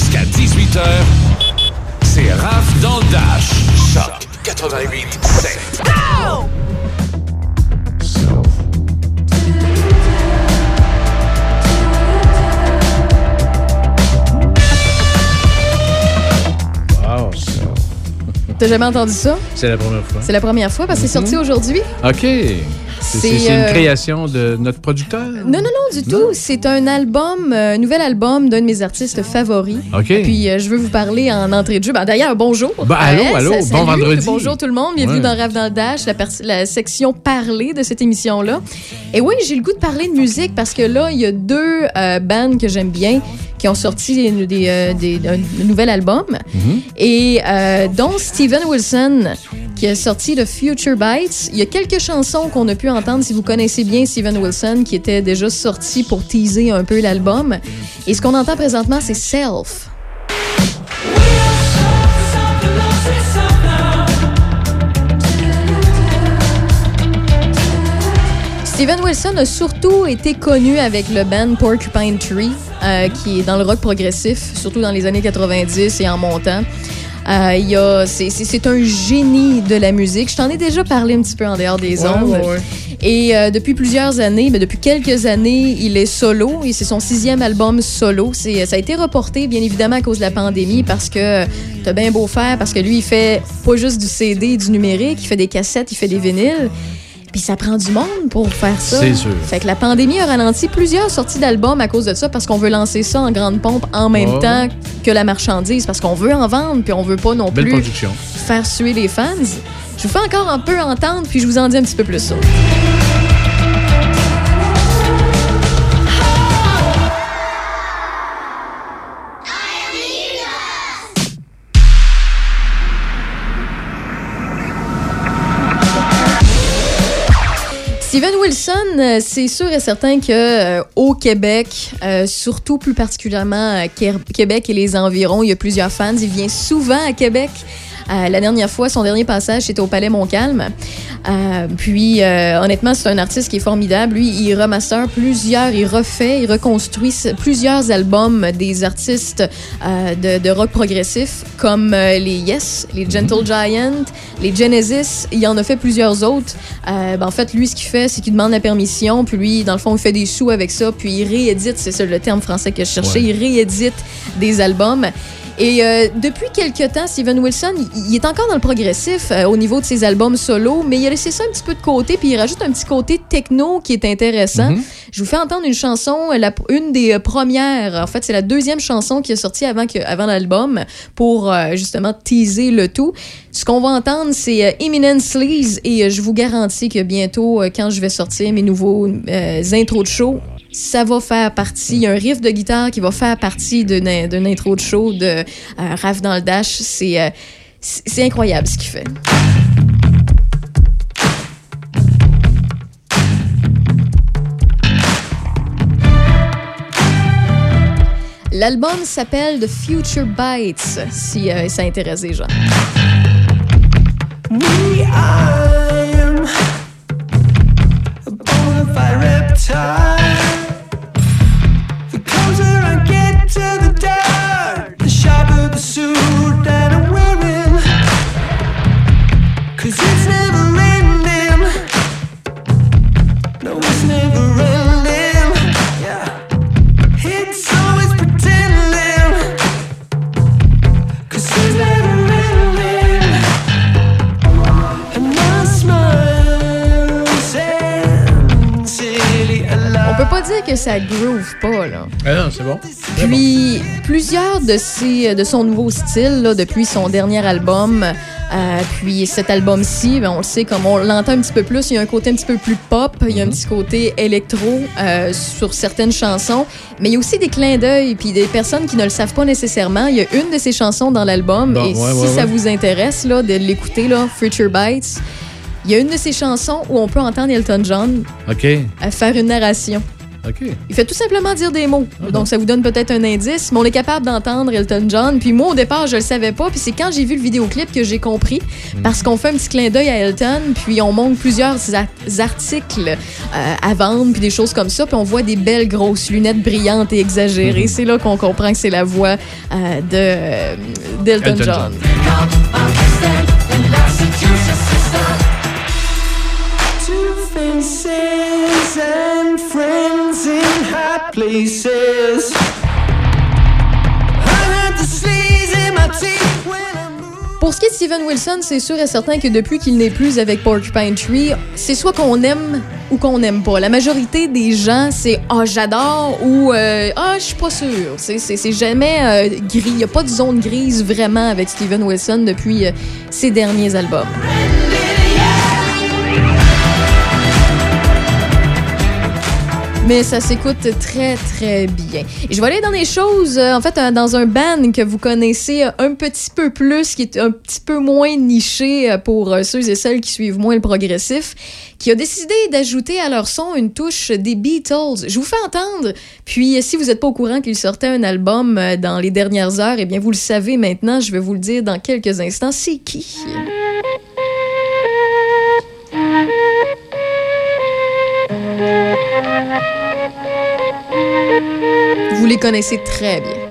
jusqu'à 18h, c'est Raph dans le Dash. Choc 88 7. Wow. T'as jamais entendu ça? C'est la première fois. C'est la première fois parce que c'est sorti aujourd'hui? OK. C'est- c'est euh, une création de notre producteur? Non, non, non, du tout. C'est un album, euh, un nouvel album d'un de mes artistes favoris. OK. Puis euh, je veux vous parler en entrée de jeu. Ben, D'ailleurs, bonjour. Ben, allô, Ouais, allô, ça- bon salut. vendredi. Bonjour tout le monde. Bienvenue Ouais. dans Rêve dans le Dash, la, section parler de cette émission-là. Et oui, j'ai le goût de parler de musique parce que là, il y a deux euh, bands que j'aime bien qui ont sorti des, des, euh, des- un nouvel album. Mhm. Et euh, dont Steven Wilson, qui a sorti le Future Bites. Il y a quelques chansons qu'on a pu entendre si vous connaissez bien Steven Wilson, qui était déjà sorti pour teaser un peu l'album. Et ce qu'on entend présentement, c'est Self. Steven Wilson a surtout été connu avec le band Porcupine Tree, euh, qui est dans le rock progressif, surtout dans les années 90 et en montant. Euh, c'est- un génie de la musique. Je t'en ai déjà parlé un petit peu en dehors des Ouais, ondes. ouais, ouais. Et euh, depuis plusieurs années, ben, depuis quelques années, il est solo et c'est son sixième album solo. Ça a été reporté, bien évidemment, à cause de la pandémie parce que t'as bien beau faire, parce que lui, il fait pas juste du CD et du numérique, il fait des cassettes, il fait des vinyles. Puis ça prend du monde pour faire ça. C'est sûr. Fait que la pandémie a ralenti plusieurs sorties d'albums à cause de ça parce qu'on veut lancer ça en grande pompe en même temps que la marchandise parce qu'on veut en vendre puis on veut pas non Belle plus production. faire suer les fans. Je vous fais encore un peu entendre puis je vous en dis un petit peu plus ça. Steven Wilson, euh, c'est sûr et certain que euh, au Québec, euh, surtout plus particulièrement Qué- Québec et les environs, il y a plusieurs fans. Il vient souvent à Québec. Euh, la dernière fois, son dernier passage, c'était au Palais Montcalm. Euh, puis, euh, honnêtement, c'est un artiste qui est formidable. Lui, il remaster plusieurs, il refait, il reconstruit plusieurs albums des artistes de, de rock progressif, comme les Yes, les Gentle Giant, les Genesis. Il en a fait plusieurs autres. Ben, en fait, lui, ce qu'il fait, c'est qu'il demande la permission, puis lui, dans le fond, il fait des sous avec ça, puis il réédite, c'est ça le terme français que je cherchais, Ouais. il réédite des albums. Et euh, depuis quelques temps, Steven Wilson, il, est encore dans le progressif euh, au niveau de ses albums solo, mais il a laissé ça un petit peu de côté, puis il rajoute un petit côté techno qui est intéressant. Mhm. Je vous fais entendre une chanson, la- une des euh, premières, en fait, c'est la deuxième chanson qui est sortie avant, que, avant l'album pour euh, justement teaser le tout. Ce qu'on va entendre, c'est euh, Imminent Sleaze et euh, je vous garantis que bientôt, euh, quand je vais sortir mes nouveaux euh, intros de show, ça va faire partie. Il y a un riff de guitare qui va faire partie d'une intro de show de euh, Raph dans le Dash. C'est euh, c'est c'est incroyable ce qu'il fait. L'album s'appelle The Future Bites, si euh, ça intéresse les gens. I am a reptile. Suit that I'm wearing. Cause it's never ending. No, it's never ending. Yeah. It's always pretending. Cause it's never ending. And my smile sincerely On peut pas dire que ça groove pas, là. Ah non, c'est bon. Puis plusieurs de, ses, de son nouveau style, là, depuis son dernier album, euh, puis cet album-ci, ben, on le sait, comme on l'entend un petit peu plus, il y a un côté un petit peu plus pop, il y a un petit côté électro euh, sur certaines chansons, mais il y a aussi des clins d'œil, puis des personnes qui ne le savent pas nécessairement. Il y a une de ses chansons dans l'album, Bon, et ouais, si ouais, ça ouais. vous intéresse là, de l'écouter, là, Future Bites, il y a une de ses chansons où on peut entendre Elton John OK. euh, faire une narration. Il fait tout simplement dire des mots. Donc, ça vous donne peut-être un indice, mais on est capable d'entendre Elton John. Puis moi, au départ, je le savais pas. Puis c'est quand j'ai vu le vidéoclip que j'ai compris. Parce qu'on fait un petit clin d'œil à Elton, puis on montre plusieurs articles euh, à vendre, puis des choses comme ça. Puis on voit des belles grosses lunettes brillantes et exagérées. C'est là qu'on comprend que c'est la voix euh, de, euh, d'Elton Elton John. And friends in high places. Pour ce qui est de Steven Wilson, c'est sûr et certain que depuis qu'il n'est plus avec Porcupine Tree, c'est soit qu'on aime ou qu'on n'aime pas. La majorité des gens, c'est ah j'adore ou euh, ah je suis pas sûr. C'est jamais euh, gris. Il n'y a pas de zone grise vraiment avec Steven Wilson depuis euh, ses derniers albums. Mais ça s'écoute très, très bien. Et je vais aller dans des choses, euh, en fait, euh, dans un band que vous connaissez euh, un petit peu plus, qui est un petit peu moins niché pour ceux et celles qui suivent moins le progressif, qui a décidé d'ajouter à leur son une touche des Beatles. Je vous fais entendre, puis si vous n'êtes pas au courant qu'ils sortaient un album dans les dernières heures, eh bien, vous le savez maintenant, je vais vous le dire dans quelques instants. C'est qui? Vous les connaissez très bien.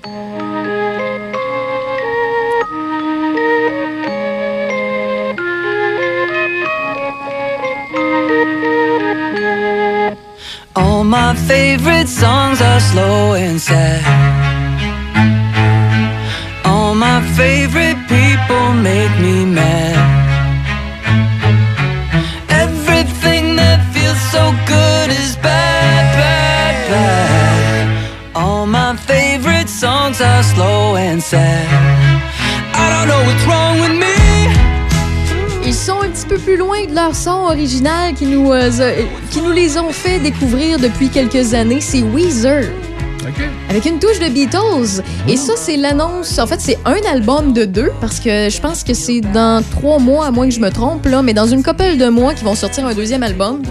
All my favorite songs are slow and sad. All my favorite people make me mad. Slow and sad. I don't know what's wrong with me. Ils sont un petit peu plus loin de leur son original qui nous, euh, a- qui nous les ont fait découvrir depuis quelques années. C'est Weezer. Avec une touche de Beatles. Et ça, c'est l'annonce. En fait, c'est un album de deux, parce que je pense que c'est dans trois mois, à moins que je me trompe, là, mais dans une couple de mois, qu'ils vont sortir un deuxième album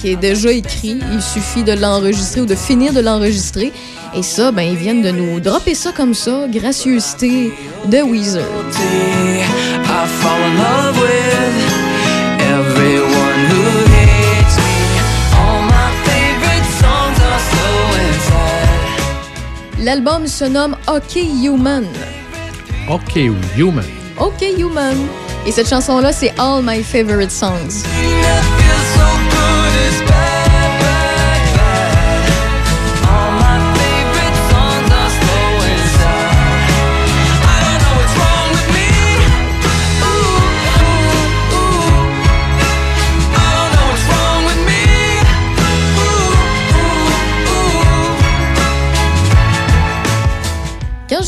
qui est déjà écrit. Il suffit de l'enregistrer ou de finir de l'enregistrer. Et ça, ben, ils viennent de nous dropper ça comme ça, gracieuseté de Weezer. I fall in love with everyone who hates me. All my favorite songs are slow and sad. L'album se nomme OK Human. OK, Human. OK Human. Et cette chanson-là, c'est All My Favorite Songs.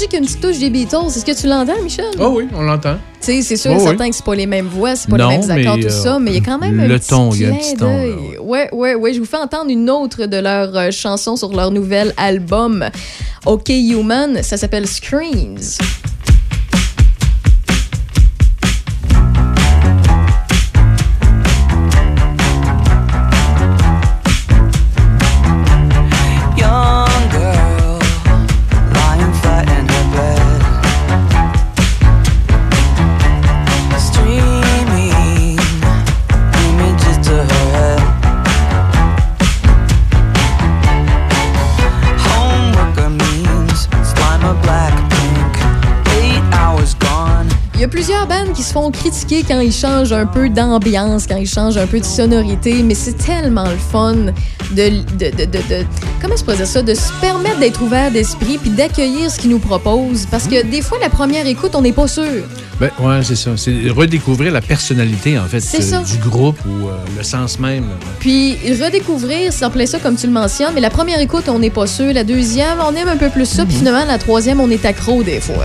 J'ai qu'une petite touche des Beatles, est-ce que tu l'entends, Michel? Oh oui, on l'entend. Tu sais, c'est sûr Oh et oui. certain que c'est pas les mêmes voix, c'est pas Non, les mêmes accords, tout euh, ça, mais il y a quand même un le petit ton, il y a un petit ton, là. Ouais, ouais, ouais. Je vous fais entendre une autre de leurs euh, chansons sur leur nouvel album, OK Human. Ça s'appelle Screens. Qui se font critiquer quand ils changent un peu d'ambiance, quand ils changent un peu de sonorité, mais c'est tellement le fun de, de, de, de, de- comment je pourrais dire ça, de se permettre d'être ouvert d'esprit puis d'accueillir ce qu'ils nous proposent. Parce que des fois, la première écoute, on n'est pas sûr. Ben, ouais, c'est ça. C'est redécouvrir la personnalité, en fait, euh, ça. du groupe ou euh, le sens même. là. Puis redécouvrir, en plein ça comme tu le mentionnes, mais la première écoute, on n'est pas sûr. La deuxième, on aime un peu plus ça. Puis finalement, la troisième, on est accro des fois.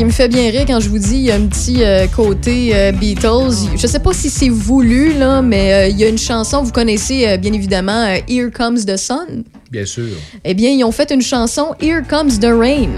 Qui me fait bien rire quand je vous dis il y a un petit euh, côté euh, Beatles. Je sais pas si c'est voulu là, mais euh, il y a une chanson vous connaissez bien évidemment Here Comes the Sun? Bien sûr. Eh bien, ils ont fait une chanson Here Comes the Rain.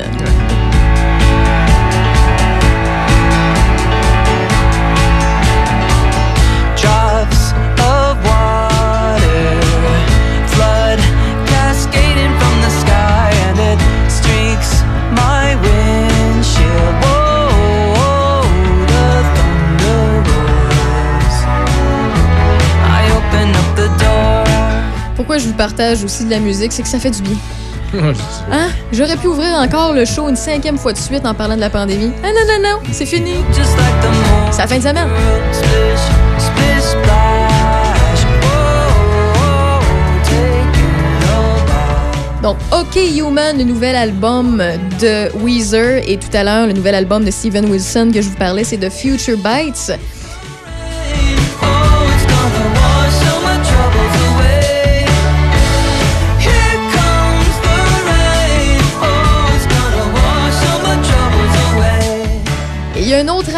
Partage aussi de la musique, c'est que ça fait du bien. Hein? J'aurais pu ouvrir encore le show une cinquième fois de suite en parlant de la pandémie. Ah non, non, non, c'est fini. C'est la fin de semaine. Oh, oh, oh. Donc, OK Human, le nouvel album de Weezer, et tout à l'heure, le nouvel album de Steven Wilson que je vous parlais, c'est The Future Bites.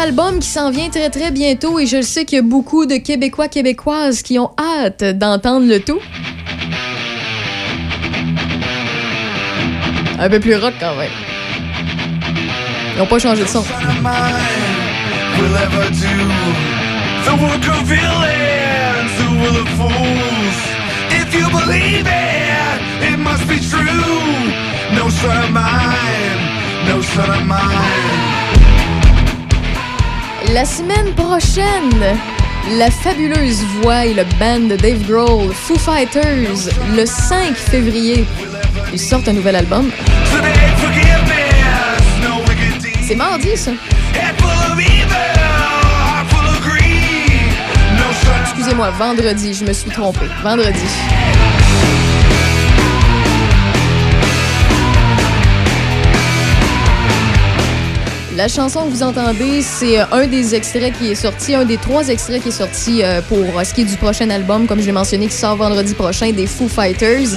Album qui s'en vient très très bientôt, et je le sais qu'il y a beaucoup de Québécois, Québécoises qui ont hâte d'entendre le tout. Un peu plus rock quand même. Ils n'ont pas changé de son. No son of mine, no son of mine. La semaine prochaine, la fabuleuse voix et le band de Dave Grohl, Foo Fighters, le 5 février, ils sortent un nouvel album. C'est mardi, ça. Excusez-moi, vendredi, je me suis trompée. Vendredi. La chanson que vous entendez, c'est euh, un des extraits qui est sorti, un des trois extraits qui est sorti euh, pour euh, ce qui est du prochain album, comme je l'ai mentionné, qui sort vendredi prochain, des Foo Fighters.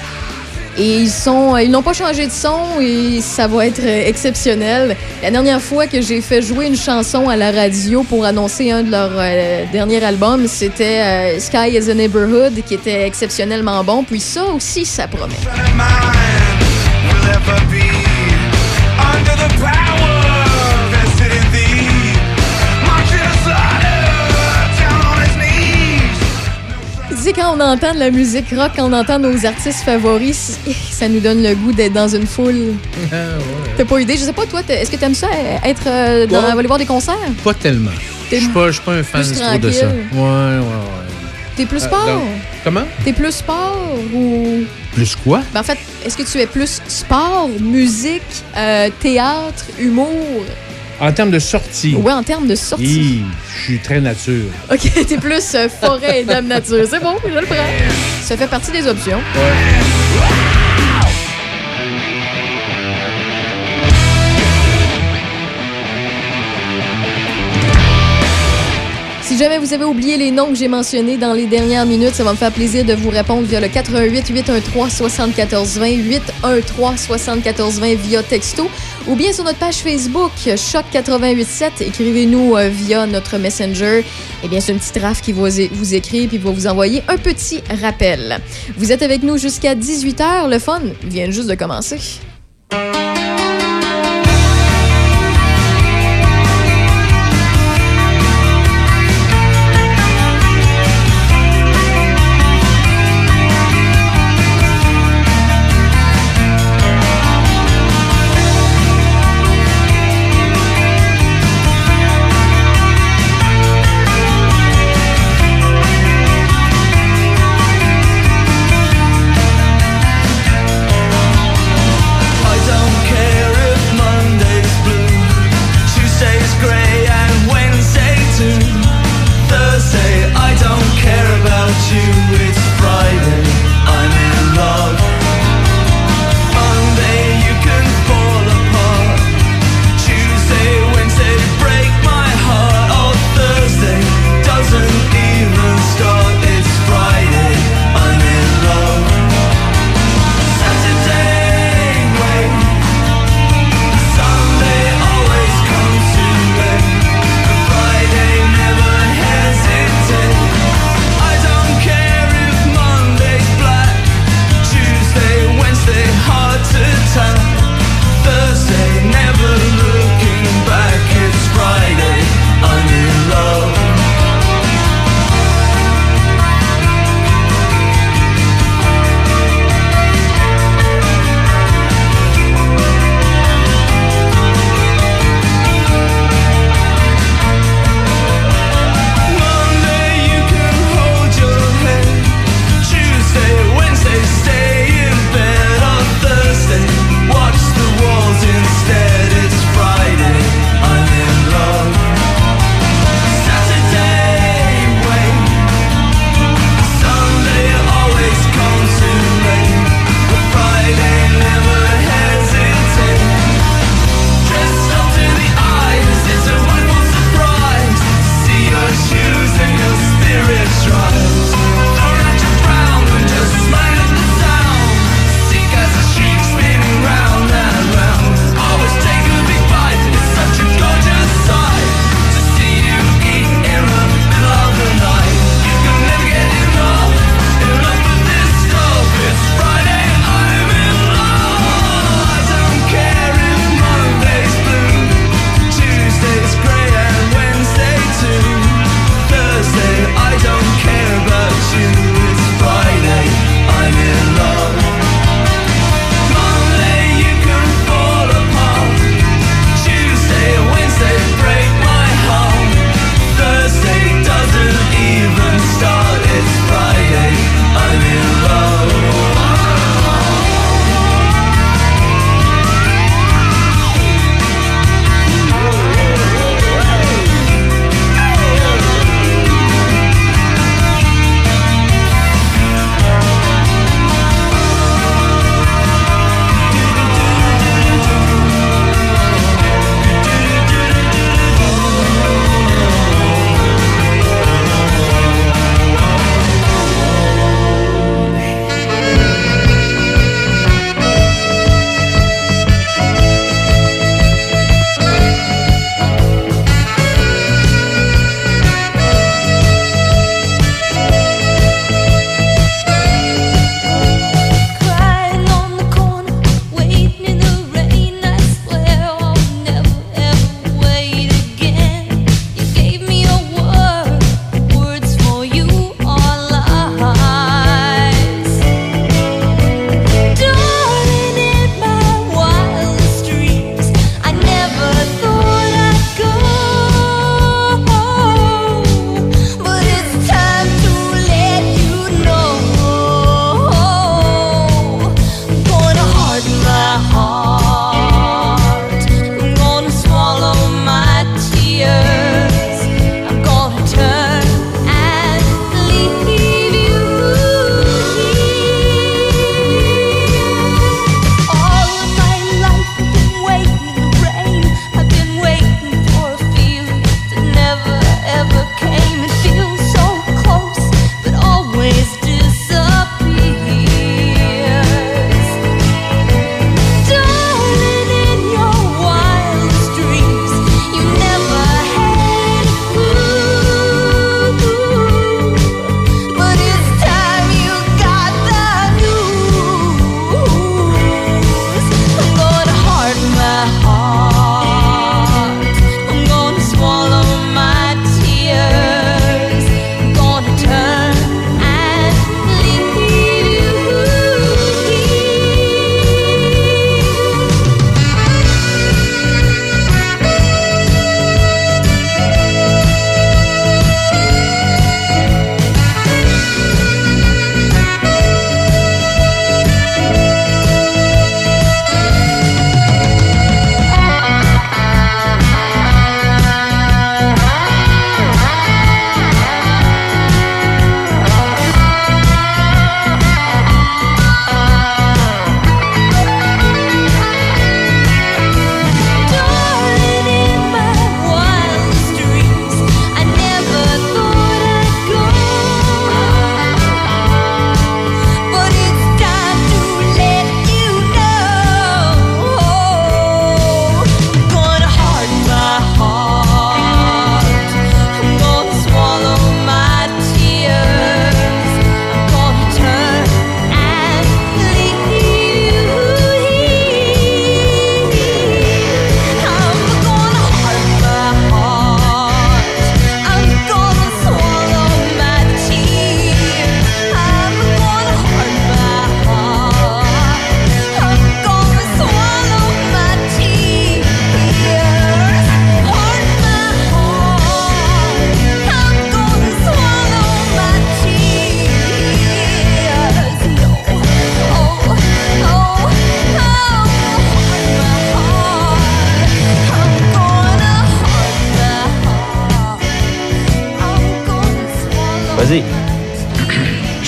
Et ils sont, ils n'ont pas changé de son et ça va être exceptionnel. La dernière fois que j'ai fait jouer une chanson à la radio pour annoncer un de leurs derniers albums, c'était Sky is a Neighborhood qui était exceptionnellement bon. Puis ça aussi, ça promet. Sais, quand on entend de la musique rock, quand on entend nos artistes favoris, ça nous donne le goût d'être dans une foule. Ah, ouais. T'as pas idée? Je sais pas, toi, est-ce que t'aimes ça, être euh, dans, Ouais. aller voir des concerts? Pas tellement. Je suis pas, je suis pas un fan trop de ça. Ouais, ouais, ouais. T'es plus Euh, sport? comment? T'es plus sport ou... Plus quoi? Ben, en fait, est-ce que tu es plus sport, musique, euh, théâtre, humour? En termes de sortie. Ouais, en termes de sortie. Je suis très nature. Ok, t'es plus euh, forêt et dame nature. C'est bon, je le prends. Ça fait partie des options. Si jamais vous avez oublié les noms que j'ai mentionnés dans les dernières minutes, ça va me faire plaisir de vous répondre via le 88 813 74 20 813 74 20 via texto ou bien sur notre page Facebook Choc 887. Écrivez-nous euh, via notre Messenger. Eh bien, c'est une petite raf qui va vous vous écrire puis va vous envoyer un petit rappel. Vous êtes avec nous jusqu'à 18h. Le fun vient juste de commencer.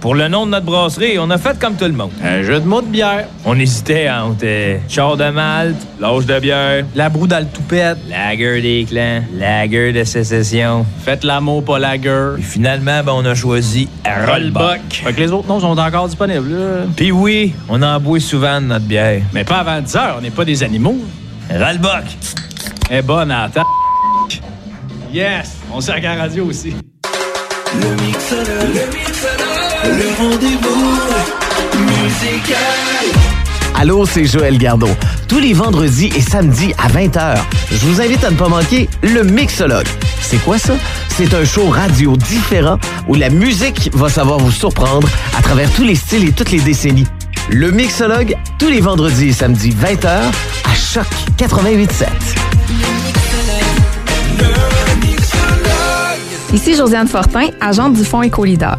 Pour le nom de notre brasserie, on a fait comme tout le monde. Un jeu de mots de bière. On hésitait entre euh, char de malte, l'âge de bière, La broue dans le toupette. lager des clans, lager de sécession. Faites l'amour, pas la gueule. Puis finalement, ben, on a choisi Rollbuck. Fait que les autres noms sont encore disponibles, là. Puis oui, on en boit souvent de notre bière. Mais pas avant 10 heures, on n'est pas des animaux. Rollbuck. Est bonne à la. Yes! On sert à la radio aussi. Le mixologue, le mixologue, le rendez-vous musical. Allô, c'est Joël Gardot. Tous les vendredis et samedis à 20h, je vous invite à ne pas manquer le Mixologue. C'est quoi ça? C'est un show radio différent où la musique va savoir vous surprendre à travers tous les styles et toutes les décennies. Le Mixologue, tous les vendredis et samedis 20h à Choc 88.7. Ici Josiane Fortin, agente du Fonds Écolidar.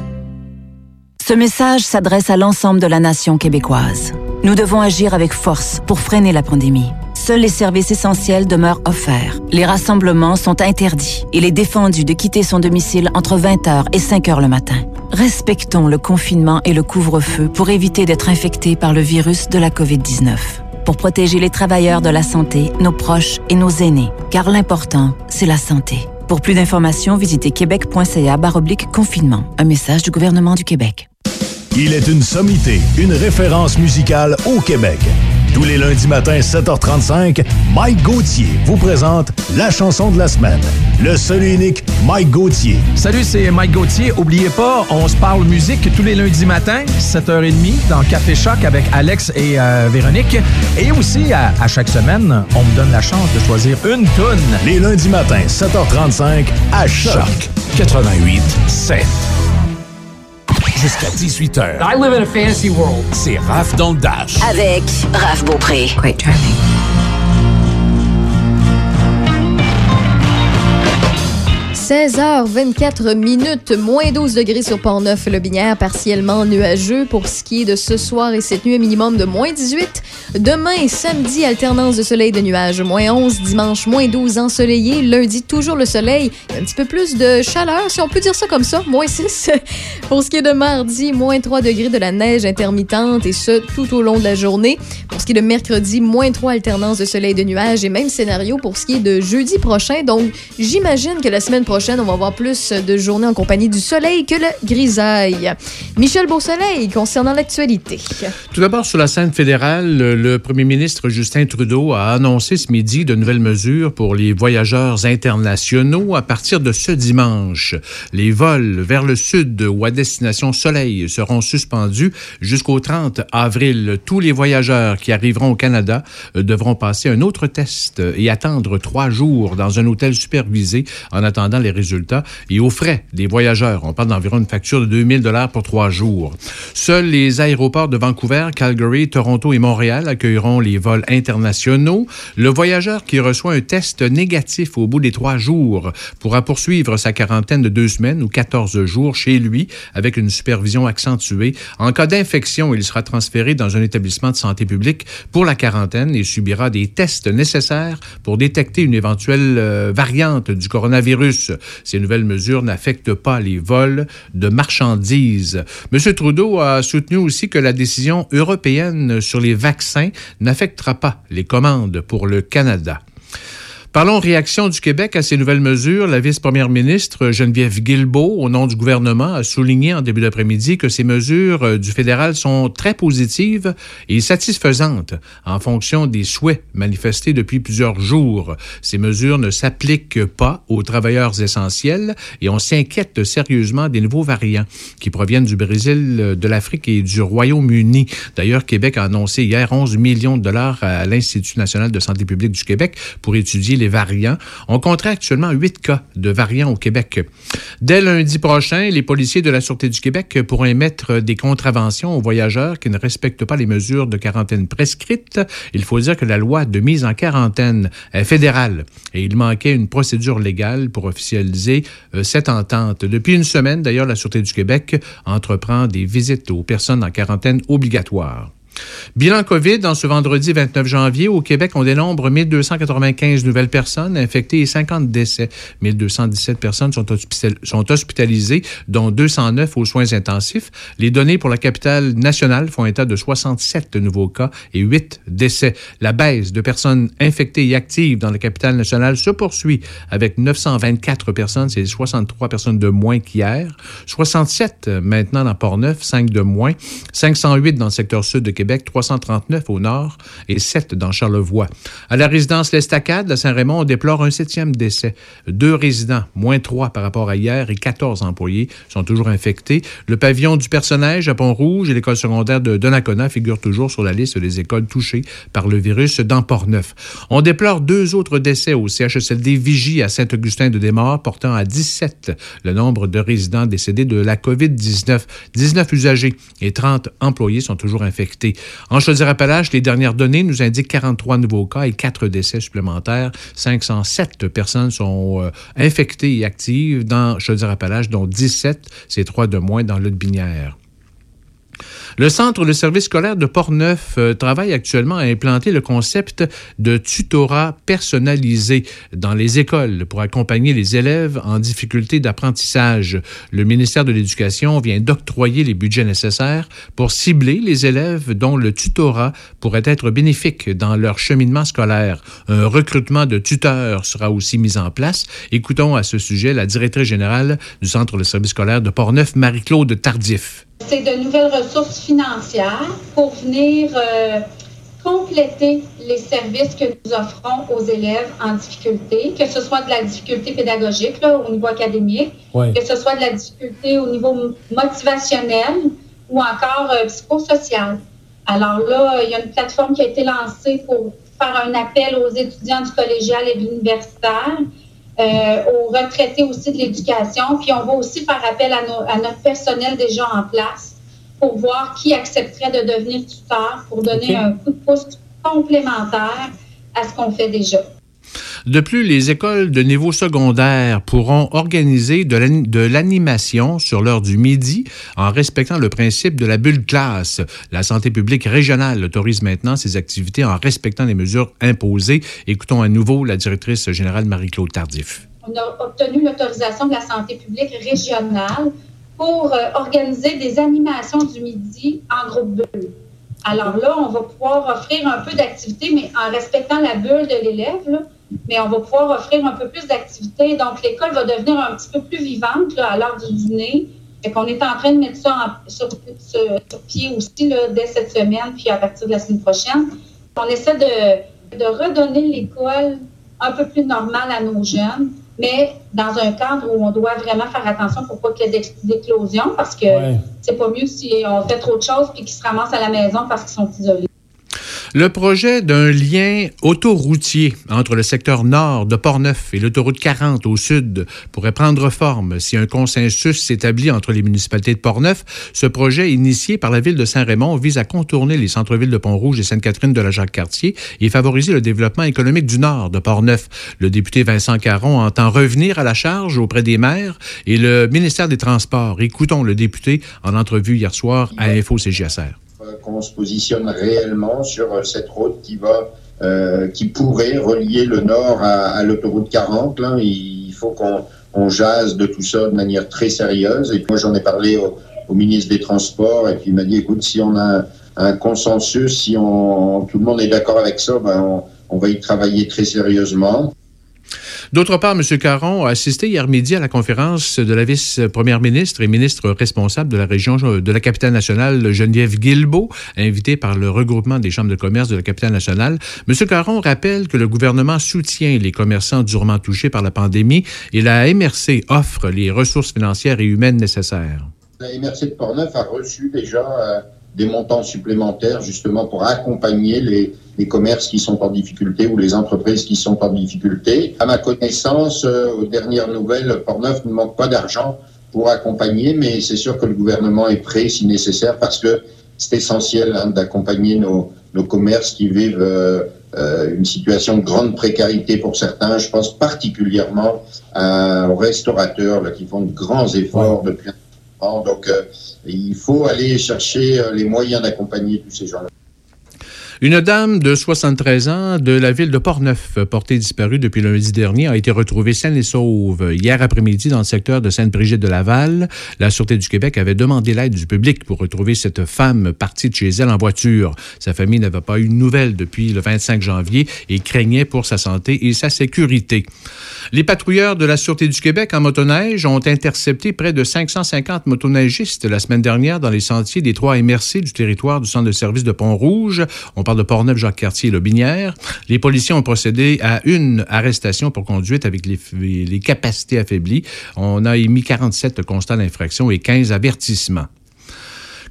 Ce message s'adresse à l'ensemble de la nation québécoise. Nous devons agir avec force pour freiner la pandémie. Seuls les services essentiels demeurent offerts. Les rassemblements sont interdits. Il est défendu de quitter son domicile entre 20h et 5h le matin. Respectons le confinement et le couvre-feu pour éviter d'être infectés par le virus de la COVID-19. Pour protéger les travailleurs de la santé, nos proches et nos aînés. Car l'important, c'est la santé. Pour plus d'informations, visitez québec.ca confinement. Un message du gouvernement du Québec. Il est une sommité, une référence musicale au Québec. Tous les lundis matins, 7h35, Mike Gauthier vous présente la chanson de la semaine. Le seul et unique Mike Gauthier. Salut, c'est Mike Gauthier. Oubliez pas, on se parle musique tous les lundis matins, 7h30, dans Café Choc avec Alex et euh, Véronique. Et aussi, à, à chaque semaine, on me donne la chance de choisir une toune. Les lundis matins, 7h35, à Choc. Choc 88 7. Jusqu'à 18h. I live in a fantasy world. C'est Raph dans le Dash. Avec Raph Beaupré. Great driving. 16h24 minutes, moins 12 degrés sur Port-Neuf, le Binière partiellement nuageux. Pour ce qui est de ce soir et cette nuit, un minimum de moins 18. Demain, samedi, alternance de soleil et de nuages, moins 11. Dimanche, moins 12 ensoleillé. Lundi, toujours le soleil. Un petit peu plus de chaleur, si on peut dire ça comme ça, moins 6. Pour ce qui est de mardi, moins 3 degrés de la neige intermittente et ce, tout au long de la journée. Pour ce qui est de mercredi, moins 3 alternance de soleil et de nuages et même scénario pour ce qui est de jeudi prochain. Donc, j'imagine que la semaine prochaine, on va avoir plus de journées en compagnie du soleil que le grisaille. Michel Beausoleil, concernant l'actualité. Tout d'abord, sur la scène fédérale, le, premier ministre Justin Trudeau a annoncé ce midi de nouvelles mesures pour les voyageurs internationaux à partir de ce dimanche. Les vols vers le sud ou à destination soleil seront suspendus jusqu'au 30 avril. Tous les voyageurs qui arriveront au Canada euh, devront passer un autre test et attendre trois jours dans un hôtel supervisé en attendant les résultats et aux frais des voyageurs. On parle d'environ une facture de 2000 dollars pour trois jours. Seuls les aéroports de Vancouver, Calgary, Toronto et Montréal accueilleront les vols internationaux. Le voyageur qui reçoit un test négatif au bout des trois jours pourra poursuivre sa quarantaine de deux semaines ou 14 jours chez lui avec une supervision accentuée. En cas d'infection, il sera transféré dans un établissement de santé publique pour la quarantaine et subira des tests nécessaires pour détecter une éventuelle euh, variante du coronavirus. Ces nouvelles mesures n'affectent pas les vols de marchandises. M. Trudeau a soutenu aussi que la décision européenne sur les vaccins n'affectera pas les commandes pour le Canada. Parlons réaction du Québec à ces nouvelles mesures. La vice-première ministre Geneviève Guilbeault, au nom du gouvernement, a souligné en début d'après-midi que ces mesures euh, du fédéral sont très positives et satisfaisantes en fonction des souhaits manifestés depuis plusieurs jours. Ces mesures ne s'appliquent pas aux travailleurs essentiels et on s'inquiète sérieusement des nouveaux variants qui proviennent du Brésil, de l'Afrique et du Royaume-Uni. D'ailleurs, Québec a annoncé hier 11 millions de dollars à l'Institut national de santé publique du Québec pour étudier variants. On compterait actuellement 8 cas de variants au Québec. Dès lundi prochain, les policiers de la Sûreté du Québec pourront émettre des contraventions aux voyageurs qui ne respectent pas les mesures de quarantaine prescrites. Il faut dire que la loi de mise en quarantaine est fédérale et il manquait une procédure légale pour officialiser euh, cette entente. Depuis une semaine, d'ailleurs, la Sûreté du Québec entreprend des visites aux personnes en quarantaine obligatoire. Bilan COVID, en ce vendredi 29 janvier, au Québec, on dénombre 1295 nouvelles personnes infectées et 50 décès. 1217 personnes sont, hospital- sont hospitalisées, dont 209 aux soins intensifs. Les données pour la capitale nationale font état de 67 nouveaux cas et 8 décès. La baisse de personnes infectées et actives dans la capitale nationale se poursuit avec 924 personnes, c'est 63 personnes de moins qu'hier. 67 maintenant dans Port-Neuf, 5 de moins. 508 dans le secteur sud de Québec, 339 au nord et 7 dans Charlevoix. À la résidence L'Estacade, à Saint-Raymond, on déplore un septième décès. Deux résidents, moins 3 par rapport à hier, et 14 employés sont toujours infectés. Le pavillon du personnage à Pont-Rouge et l'école secondaire de Donnacona figurent toujours sur la liste des écoles touchées par le virus dans Port-Neuf. On déplore deux autres décès au CHSLD Vigie à Saint-Augustin-de-Desmaures, portant à 17 le nombre de résidents décédés de la COVID-19. 19 usagers et 30 employés sont toujours infectés. En Chaudière-Appalaches, les dernières données nous indiquent 43 nouveaux cas et 4 décès supplémentaires. 507 personnes sont euh, infectées et actives dans Chaudière-Appalaches, dont 17, c'est 3 de moins dans l'autre binière. Le Centre de service scolaire de Portneuf euh, travaille actuellement à implanter le concept de tutorat personnalisé dans les écoles pour accompagner les élèves en difficulté d'apprentissage. Le ministère de l'Éducation vient d'octroyer les budgets nécessaires pour cibler les élèves dont le tutorat pourrait être bénéfique dans leur cheminement scolaire. Un recrutement de tuteurs sera aussi mis en place. Écoutons à ce sujet la directrice générale du Centre de service scolaire de Portneuf, Marie-Claude Tardif. C'est de nouvelles ressources financières pour venir euh, compléter les services que nous offrons aux élèves en difficulté, que ce soit de la difficulté pédagogique là, au niveau académique, Oui. que ce soit de la difficulté au niveau motivationnel ou encore euh, psychosocial. Alors là, il y a une plateforme qui a été lancée pour faire un appel aux étudiants du collégial et de l'universitaire, euh, aux retraités aussi de l'éducation, puis on va aussi faire appel à, nos- à notre personnel déjà en place pour voir qui accepterait de devenir tuteur pour donner un coup de pouce complémentaire à ce qu'on fait déjà. De plus, les écoles de niveau secondaire pourront organiser de l'ani- de l'animation sur l'heure du midi en respectant le principe de la bulle classe. La santé publique régionale autorise maintenant ces activités en respectant les mesures imposées. Écoutons à nouveau la directrice générale Marie-Claude Tardif. On a obtenu l'autorisation de la santé publique régionale pour euh, organiser des animations du midi en groupe bulle. Alors là, on va pouvoir offrir un peu d'activité, mais en respectant la bulle de l'élève, mais on va pouvoir offrir un peu plus d'activité. Donc, l'école va devenir un petit peu plus vivante là, à l'heure du dîner. Fait qu'on est en train de mettre ça en- sur, sur- sur pied aussi là, dès cette semaine, puis à partir de la semaine prochaine. On essaie de, de redonner l'école un peu plus normale à nos jeunes, mais dans un cadre où on doit vraiment faire attention pour pas qu'il y ait d'éclosion, parce que Ouais. c'est pas mieux si on fait trop de choses puis qu'ils se ramassent à la maison parce qu'ils sont isolés. Le projet d'un lien autoroutier entre le secteur nord de Portneuf et l'autoroute 40 au sud pourrait prendre forme si un consensus s'établit entre les municipalités de Portneuf. Ce projet, initié par la ville de Saint-Raymond, vise à contourner les centres-villes de Pont-Rouge et Sainte-Catherine de la Jacques-Cartier et favoriser le développement économique du nord de Portneuf. Le député Vincent Caron entend revenir à la charge auprès des maires et le ministère des Transports. Écoutons le député en entrevue hier soir à Info CGSR. Qu'on se positionne réellement sur euh, cette route qui va, euh, qui pourrait relier le nord à, à l'autoroute 40. Là. Il faut qu'on on jase de tout ça de manière très sérieuse. Et puis moi, j'en ai parlé au, au ministre des Transports et puis il m'a dit, écoute, si on a un, un consensus, si on, tout le monde est d'accord avec ça, ben on, on va y travailler très sérieusement. D'autre part, M. Caron a assisté hier midi à la conférence de la vice-première ministre et ministre responsable de la région de la capitale nationale, Geneviève Guilbeault, invitée par le regroupement des chambres de commerce de la capitale nationale. M. Caron rappelle que le gouvernement soutient les commerçants durement touchés par la pandémie et la MRC offre les ressources financières et humaines nécessaires. La MRC de Portneuf a reçu déjà euh, des montants supplémentaires justement pour accompagner les, les commerces qui sont en difficulté ou les entreprises qui sont en difficulté. À ma connaissance, euh, aux dernières nouvelles, Portneuf ne manque pas d'argent pour accompagner, mais c'est sûr que le gouvernement est prêt si nécessaire parce que c'est essentiel hein, d'accompagner nos, nos commerces qui vivent euh, euh, une situation de grande précarité pour certains. Je pense particulièrement à- aux restaurateurs là, qui font de grands efforts depuis un temps. Donc, euh, il faut aller chercher euh, les moyens d'accompagner tous ces gens-là. Une dame de 73 ans de la ville de Portneuf, portée disparue depuis lundi dernier, a été retrouvée saine et sauve hier après-midi dans le secteur de Sainte-Brigitte de Laval. La Sûreté du Québec avait demandé l'aide du public pour retrouver cette femme partie de chez elle en voiture. Sa famille n'avait pas eu de nouvelles depuis le 25 janvier et craignait pour sa santé et sa sécurité. Les patrouilleurs de la Sûreté du Québec en motoneige ont intercepté près de 550 motoneigistes la semaine dernière dans les sentiers des trois MRC du territoire du centre de service de Pont-Rouge. On parle de Portneuf, Jacques-Cartier et Le Binière. Les policiers ont procédé à une arrestation pour conduite avec les, les capacités affaiblies. On a émis 47 constats d'infraction et 15 avertissements.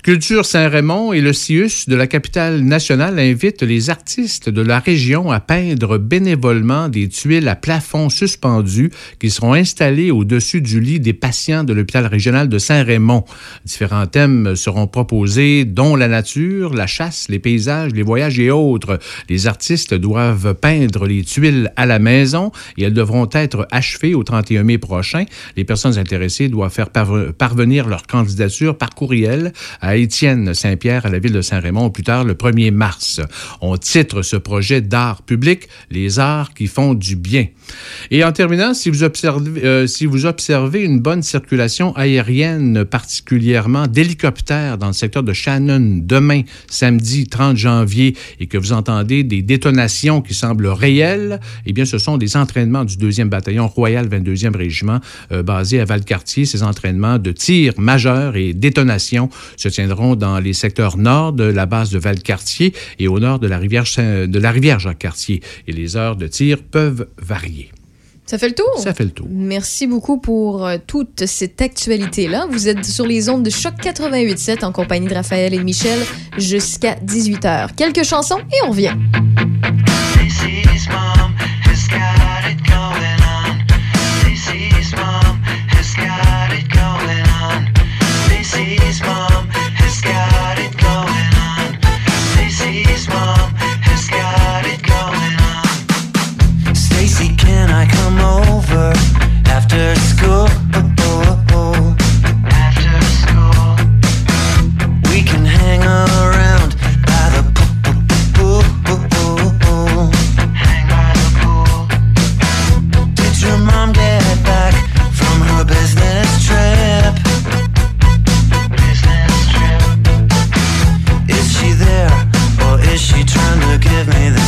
Culture Saint-Raymond et le CIUS de la capitale nationale invitent les artistes de la région à peindre bénévolement des tuiles à plafond suspendus qui seront installées au-dessus du lit des patients de l'hôpital régional de Saint-Raymond. Différents thèmes seront proposés, dont la nature, la chasse, les paysages, les voyages et autres. Les artistes doivent peindre les tuiles à la maison et elles devront être achevées au 31 mai prochain. Les personnes intéressées doivent faire parve- parvenir leur candidature par courriel Étienne Saint-Pierre à la ville de Saint-Raymond plus tard le 1er mars. On titre ce projet d'art public Les arts qui font du bien. Et en terminant, si vous observez, euh, une bonne circulation aérienne, particulièrement d'hélicoptères dans le secteur de Shannon demain, samedi 30 janvier, et que vous entendez des détonations qui semblent réelles, eh bien, ce sont des entraînements du 2e bataillon Royal 22e Régiment euh, basé à Valcartier. Ces entraînements de tir majeurs et détonations se dans les secteurs nord de la base de Valcartier et au nord de la rivière, de la rivière Jacques-Cartier. Et les heures de tir peuvent varier. Ça fait le tour? Ça fait le tour. Merci beaucoup pour euh, toute cette actualité-là. Vous êtes sur les ondes de Choc 88.7 en compagnie de Raphaël et Michel jusqu'à 18h. Quelques chansons et on revient. After school. After school. We can hang around by the pool. Hang by the pool. Did your mom get back from her business trip? Business trip. Is she there or is she trying to give me the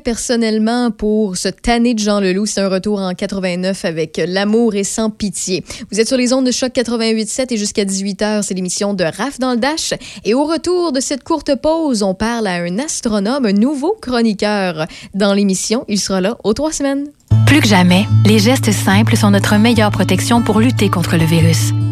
personnellement pour se tanner de Jean Leloup. C'est un retour en 89 avec L'amour et sans pitié. Vous êtes sur les ondes de choc 88.7 et jusqu'à 18h, c'est l'émission de Raph dans le Dash. Et au retour de cette courte pause, on parle à un astronome, un nouveau chroniqueur dans l'émission. Il sera là aux trois semaines. Plus que jamais, les gestes simples sont notre meilleure protection pour lutter contre le virus.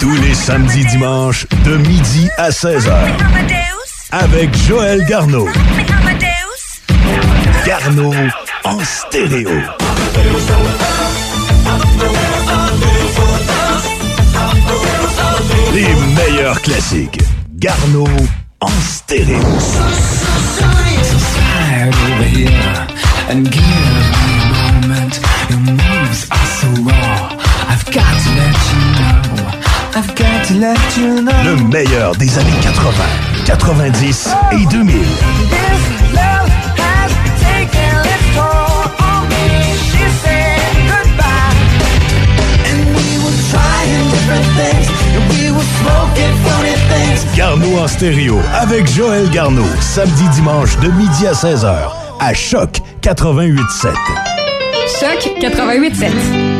Tous les samedis dimanches, de midi à 16h. Avec Joël Garneau. Garneau en stéréo. Les meilleurs classiques. Garneau en stéréo. Slide over here and give me a moment. Your moves are so raw. Le meilleur des années 80, 90 et 2000. This love has taken its toll on me. She said goodbye. And we were trying different things. And we were smoking funny things. Garneau en stéréo avec Joël Garneau. Samedi dimanche de midi à 16h à Choc 88.7. Choc 88.7.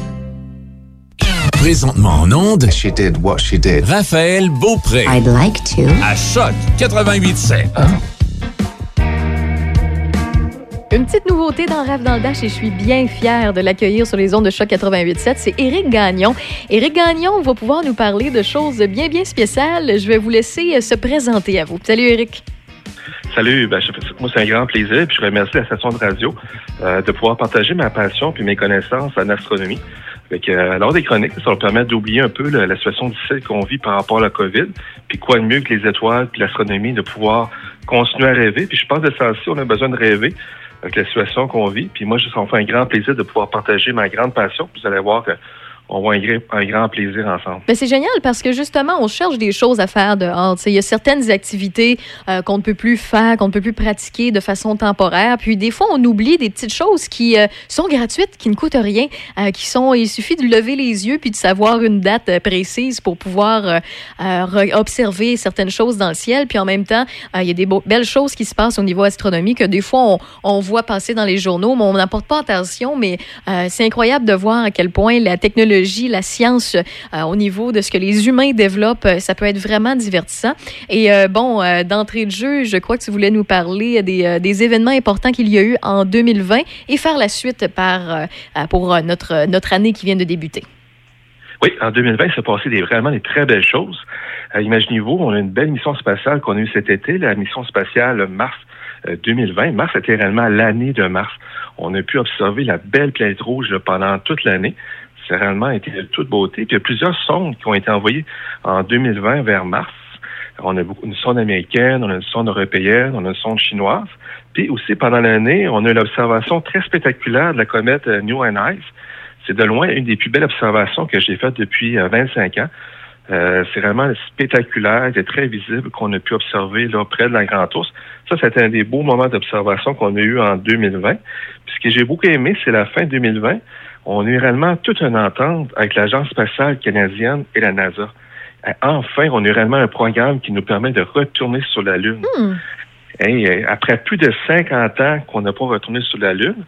Présentement en onde. She did what she did. Raphaël Beaupré. I'd like to. À Choc 88.7. Une petite nouveauté dans Rêve dans le Dash et je suis bien fière de l'accueillir sur les ondes de Choc 88.7. C'est Éric Gagnon. Éric Gagnon va pouvoir nous parler de choses bien, bien spéciales. Je vais vous laisser euh, se présenter à vous. Salut, Éric. Salut, ben, je- moi c'est un grand plaisir, puis je remercie la station de radio euh, de pouvoir partager ma passion puis mes connaissances en astronomie. Fait que, euh, lors des chroniques, ça va permettre d'oublier un peu la situation difficile qu'on vit par rapport à la COVID, puis quoi de mieux que les étoiles puis l'astronomie de pouvoir continuer à rêver. Puis je pense de ça on a besoin de rêver avec la situation qu'on vit. Puis moi, je me fait un grand plaisir de pouvoir partager ma grande passion. Vous allez voir qu'on va un, gra- un grand plaisir ensemble. Ben, c'est génial parce que justement, on cherche des choses à faire dehors. Il y a certaines activités euh, qu'on ne peut plus faire, qu'on ne peut plus pratiquer de façon temporaire. Puis des fois, on oublie des petites choses qui euh, sont gratuites, qui ne coûtent rien, euh, qui sont. Il suffit de lever les yeux puis de savoir une date précise pour pouvoir observer certaines choses dans le ciel. Puis en même temps, il y a des belles choses qui se passent au niveau astronomique que des fois on, on voit passer dans les journaux, mais on n'apporte pas attention. Mais c'est incroyable de voir à quel point la technologie, la science, euh, au niveau de ce que les humains développent, euh, ça peut être vraiment divertissant. Et euh, bon, d'entrée de jeu, je crois que tu voulais nous parler des, événements importants qu'il y a eu en 2020 et faire la suite par, pour notre, notre année qui vient de débuter. Oui, en 2020, il s'est passé des, vraiment des très belles choses. Imaginez-vous, on a une belle mission spatiale qu'on a eue cet été, la mission spatiale Mars euh, 2020. Mars était réellement l'année de Mars. On a pu observer la belle planète rouge pendant toute l'année. Réellement été de toute beauté. Puis il y a plusieurs sondes qui ont été envoyées en 2020 vers Mars. On a une sonde américaine, on a une sonde européenne, on a une sonde chinoise. Puis aussi, pendant l'année, on a eu l'observation très spectaculaire de la comète euh, New Ice. C'est de loin une des plus belles observations que j'ai faites depuis euh, 25 ans. Euh, c'est vraiment spectaculaire, c'est très visible qu'on a pu observer là, près de la Grande Ourse. Ça, c'était un des beaux moments d'observation qu'on a eu en 2020. Puis ce que j'ai beaucoup aimé, c'est la fin 2020. On a eu réellement toute une entente avec l'Agence spatiale canadienne et la NASA. Enfin, on a eu réellement un programme qui nous permet de retourner sur la Lune. Hey, euh, après plus de 50 ans qu'on n'a pas retourné sur la Lune,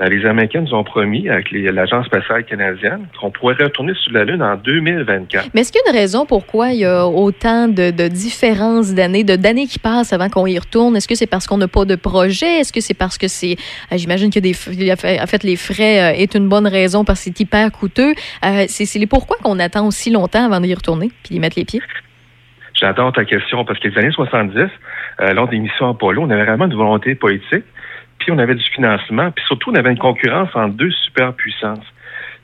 les Américains nous ont promis, avec l'Agence spatiale canadienne, qu'on pourrait retourner sur la Lune en 2024. Mais est-ce qu'il y a une raison pourquoi il y a autant de, de différences d'années, de d'années qui passent avant qu'on y retourne? Est-ce que c'est parce qu'on n'a pas de projet? Est-ce que c'est parce que c'est, euh, j'imagine que des, en fait, les frais euh, est une bonne raison parce que c'est hyper coûteux. Euh, c'est c'est les pourquoi qu'on attend aussi longtemps avant d'y retourner puis d'y mettre les pieds? J'adore ta question parce que les années 70, euh, lors des missions Apollo, on avait vraiment une volonté politique, puis on avait du financement, puis surtout on avait une concurrence entre deux superpuissances.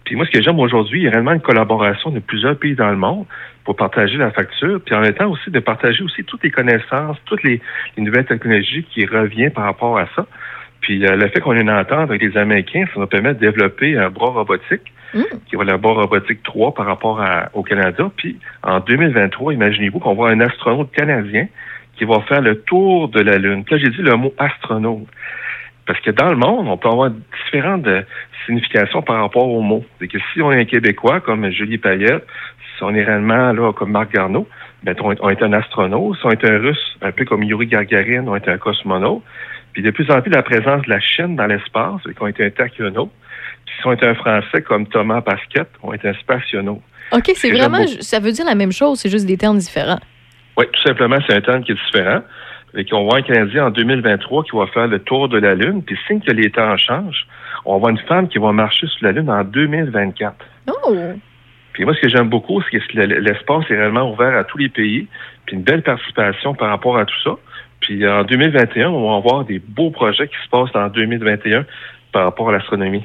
Puis moi, ce que j'aime aujourd'hui, il y a réellement une collaboration de plusieurs pays dans le monde pour partager la facture, puis en même temps aussi de partager aussi toutes les connaissances, toutes les, les nouvelles technologies qui reviennent par rapport à ça. Puis euh, le fait qu'on ait une entente avec les Américains, ça nous permet de développer un bras robotique qui va le bras robotique 3 par rapport à- au Canada. Puis en 2023, imaginez-vous qu'on voit un astronaute canadien qui va faire le tour de la Lune. Puis là, j'ai dit le mot astronaute. Parce que dans le monde, on peut avoir différentes euh, significations par rapport au mot. C'est que si on est un Québécois, comme Julie Payette, si on est réellement là, comme Marc Garneau, ben, on, est, on est un astronaute. Si on est un Russe, un peu comme Yuri Gagarin, on est un cosmonaute. Puis de plus en plus, la présence de la Chine dans l'espace, c'est qu'on est un tachyonaute. Puis si on est un Français comme Thomas Pasquet, on est un spationaute. OK, c'est vraiment, ça veut dire la même chose, c'est juste des termes différents. Oui, tout simplement, c'est un terme qui est différent. Et qu'on voit un Canadien en 2023 qui va faire le tour de la Lune. Puis, signe que les temps changent, on va une femme qui va marcher sur la Lune en 2024. Oh! Puis moi, ce que j'aime beaucoup, c'est que le- l'espace est réellement ouvert à tous les pays, puis une belle participation par rapport à tout ça. Puis en 2021, on va avoir des beaux projets qui se passent en 2021 par rapport à l'astronomie.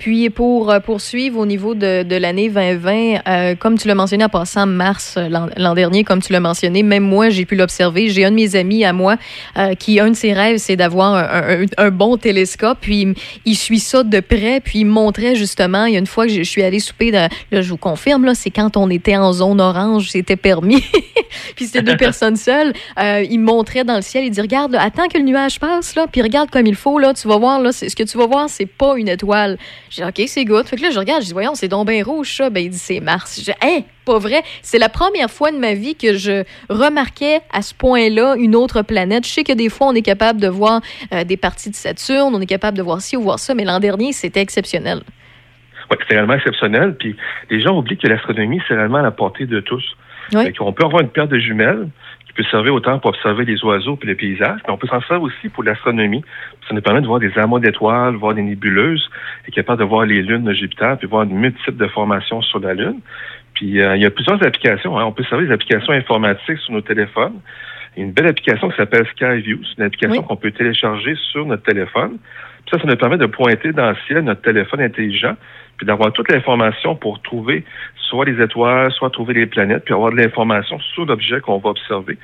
Puis pour euh, poursuivre au niveau de, de l'année 2020, euh, comme tu l'as mentionné en passant mars euh, l'an dernier, comme tu l'as mentionné, même moi j'ai pu l'observer. J'ai un de mes amis à moi euh, qui un de ses rêves c'est d'avoir un, un- un bon télescope. Puis il, suit ça de près. Puis il montrait justement. Il y a une fois que je, je suis allée souper. Dans, là je vous confirme là, c'est quand on était en zone orange, c'était permis. puis c'était deux personnes seules. Euh, il montrait dans le ciel. Il dit regarde, là, attends que le nuage passe là, puis regarde comme il faut là. Tu vas voir là, ce que tu vas voir, c'est pas une étoile. J'ai dit ok, c'est good. Fait que là je regarde, je dis voyons, c'est donc bien rouge ça. Ben il dit c'est Mars. Je dis hein, pas vrai. C'est la première fois de ma vie que je remarquais à ce point-là une autre planète. Je sais que des fois on est capable de voir euh, des parties de Saturne, on est capable de voir ci ou voir ça, mais l'an dernier c'était exceptionnel. Oui, c'est réellement exceptionnel. Puis les gens oublient que l'astronomie, c'est réellement à la portée de tous. Oui. on peut avoir une paire de jumelles qui peut servir autant pour observer les oiseaux et les paysages, mais on peut s'en servir aussi pour l'astronomie. Ça nous permet de voir des amas d'étoiles, voir des nébuleuses, et capable de voir les lunes de Jupiter, puis voir de multiples de formations sur la Lune. Puis euh, il y a plusieurs applications. hein. On peut servir des applications informatiques sur nos téléphones. Il y a une belle application qui s'appelle Skyview. C'est une application qu'on peut télécharger sur notre téléphone. Puis ça, ça nous permet de pointer dans le ciel notre téléphone intelligent, puis d'avoir toute l'information pour trouver soit les étoiles, soit trouver les planètes, puis avoir de l'information sur l'objet qu'on va observer.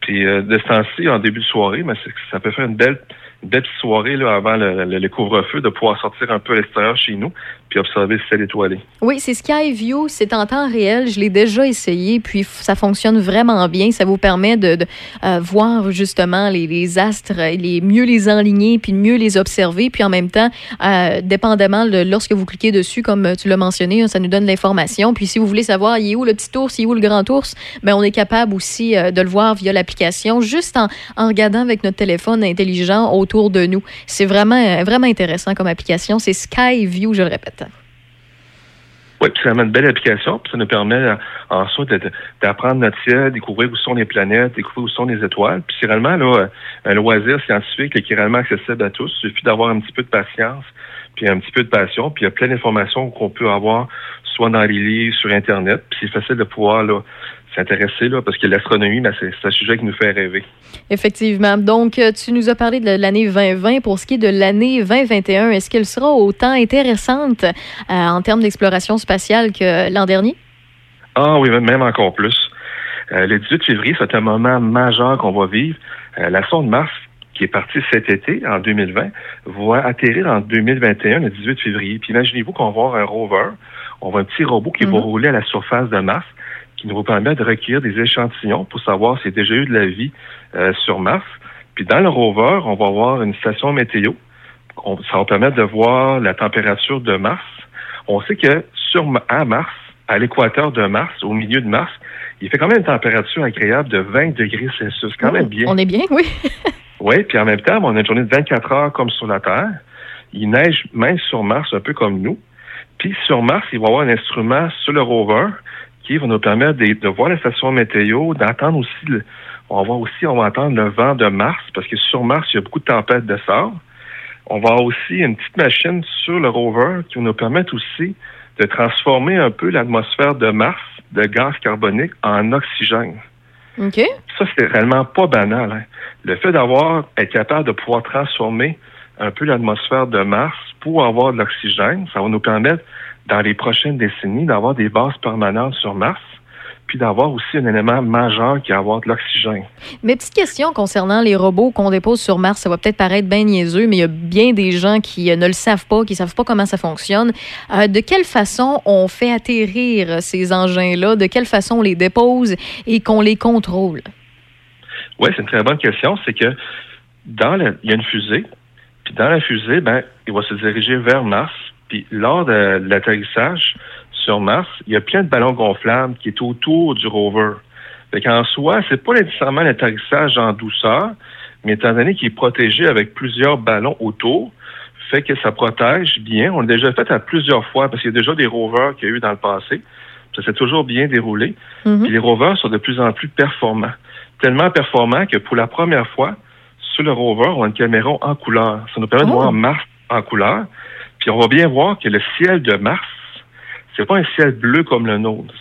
Puis euh, de ce temps-ci, en début de soirée, mais ça peut faire une belle, belle soirée là, avant le, le- le couvre-feu, de pouvoir sortir un peu à l'extérieur chez nous, puis observer le ciel étoilé. Oui, c'est Skyview, c'est en temps réel. Je l'ai déjà essayé, puis ça fonctionne vraiment bien. Ça vous permet de, euh, voir justement les, astres, les mieux les enligner, puis mieux les observer. Puis en même temps, euh, dépendamment de lorsque vous cliquez dessus, comme tu l'as mentionné, hein, ça nous donne l'information. Puis si vous voulez savoir, il est où le petit ours, il est où le grand ours, ben on est capable aussi euh, de le voir via l'application, juste en, regardant avec notre téléphone intelligent autour de nous. C'est vraiment, vraiment intéressant comme application. C'est Skyview, je le répète. Oui, puis c'est vraiment une belle application, puis ça nous permet euh, de- de- d'apprendre notre ciel, découvrir où sont les planètes, découvrir où sont les étoiles. Puis c'est réellement là, euh, un loisir scientifique qui est réellement accessible à tous. Il suffit d'avoir un petit peu de patience, puis un petit peu de passion, puis il y a plein d'informations qu'on peut avoir soit dans les livres, sur Internet. Puis c'est facile de pouvoir là, s'intéresser là, parce que l'astronomie, ben, c'est un sujet qui nous fait rêver. Effectivement. Donc, euh, tu nous as parlé de l'année 2020. Pour ce qui est de l'année 2021, est-ce qu'elle sera autant intéressante euh, en termes d'exploration spatiale que l'an dernier? Ah oui, même encore plus. Euh, le 18 février, c'est un moment majeur qu'on va vivre. Euh, la sonde Mars, qui est partie cet été, en 2020, va atterrir en 2021, le 18 février. Puis imaginez-vous qu'on va avoir un rover, on va un petit robot qui va rouler à la surface de Mars, qui nous permet de recueillir des échantillons pour savoir s'il y a déjà eu de la vie euh, sur Mars. Puis dans le rover, on va avoir une station météo. On- ça va permettre de voir la température de Mars. On sait que sur à Mars, à l'équateur de Mars, au milieu de Mars, il fait quand même une température agréable de 20 degrés Celsius. Quand même bien. On est bien, oui. Oui, puis en même temps, on a une journée de 24 heures comme sur la Terre. Il neige même sur Mars, un peu comme nous. Puis sur Mars, il va y avoir un instrument sur le rover qui va nous permettre de, de voir la station météo, d'entendre aussi, le- on va voir aussi, on va entendre le vent de Mars, parce que sur Mars, il y a beaucoup de tempêtes de sable. On va avoir aussi une petite machine sur le rover qui va nous permettre aussi de transformer un peu l'atmosphère de Mars de gaz carbonique en oxygène. OK. Ça, c'est réellement pas banal. hein. Le fait d'avoir, être capable de pouvoir transformer un peu l'atmosphère de Mars pour avoir de l'oxygène, ça va nous permettre, dans les prochaines décennies, d'avoir des bases permanentes sur Mars, puis d'avoir aussi un élément majeur qui est avoir de l'oxygène. Mes petites questions concernant les robots qu'on dépose sur Mars, ça va peut-être paraître bien niaiseux, mais il y a bien des gens qui euh, ne le savent pas, qui ne savent pas comment ça fonctionne. Euh, de quelle façon on fait atterrir ces engins-là? De quelle façon on les dépose et qu'on les contrôle? Oui, c'est une très bonne question. C'est que dans le, il y a une fusée, puis dans la fusée, ben, il va se diriger vers Mars. Puis lors de l'atterrissage sur Mars, il y a plein de ballons gonflables qui est autour du rover. Fait qu'en soi, c'est pas nécessairement l'atterrissage en douceur, mais étant donné qu'il est protégé avec plusieurs ballons autour, fait que ça protège bien. On l'a déjà fait à plusieurs fois parce qu'il y a déjà des rovers qu'il y a eu dans le passé. Ça s'est toujours bien déroulé. Puis les rovers sont de plus en plus performants. Tellement performants que pour la première fois, sur le rover, on a une caméra en couleur. Ça nous permet de Oh. voir Mars en couleur. Puis on va bien voir que le ciel de Mars, c'est pas un ciel bleu comme le nôtre.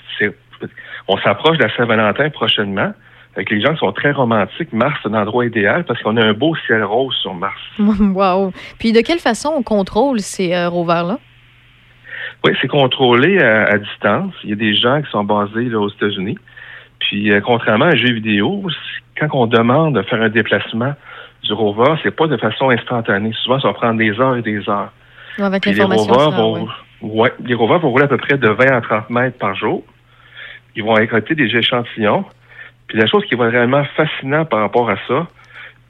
On s'approche de la Saint-Valentin prochainement. Avec les gens qui sont très romantiques, Mars, c'est un endroit idéal parce qu'on a un beau ciel rose sur Mars. wow. Puis de quelle façon on contrôle ces euh, rovers-là? Oui, c'est contrôlé à, à distance. Il y a des gens qui sont basés là, aux États-Unis. Puis, euh, contrairement à un jeu vidéo, quand on demande de faire un déplacement du rover, c'est pas de façon instantanée. Souvent, ça va prendre des heures et des heures. Avec les rovers vont, ouais. ouais, les rovers vont rouler à peu près de 20 à 30 mètres par jour. Ils vont récolter des échantillons. Puis la chose qui va être réellement fascinant par rapport à ça,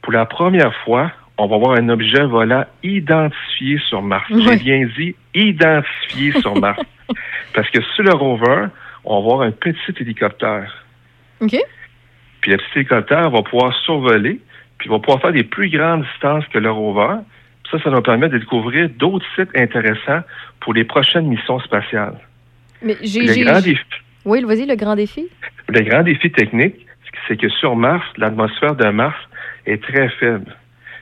pour la première fois, on va voir un objet volant identifié sur Mars. J'ai bien dit identifié sur Mars. Parce que sur le rover, on va voir un petit hélicoptère. OK. Puis le petit hélicoptère va pouvoir survoler, puis il va pouvoir faire des plus grandes distances que le rover. Ça, ça nous permet de découvrir d'autres sites intéressants pour les prochaines missions spatiales. Mais j'ai. Le grand, défi, Oui, vas-y, le grand défi. le grand défi technique, c'est que sur Mars, l'atmosphère de Mars est très faible.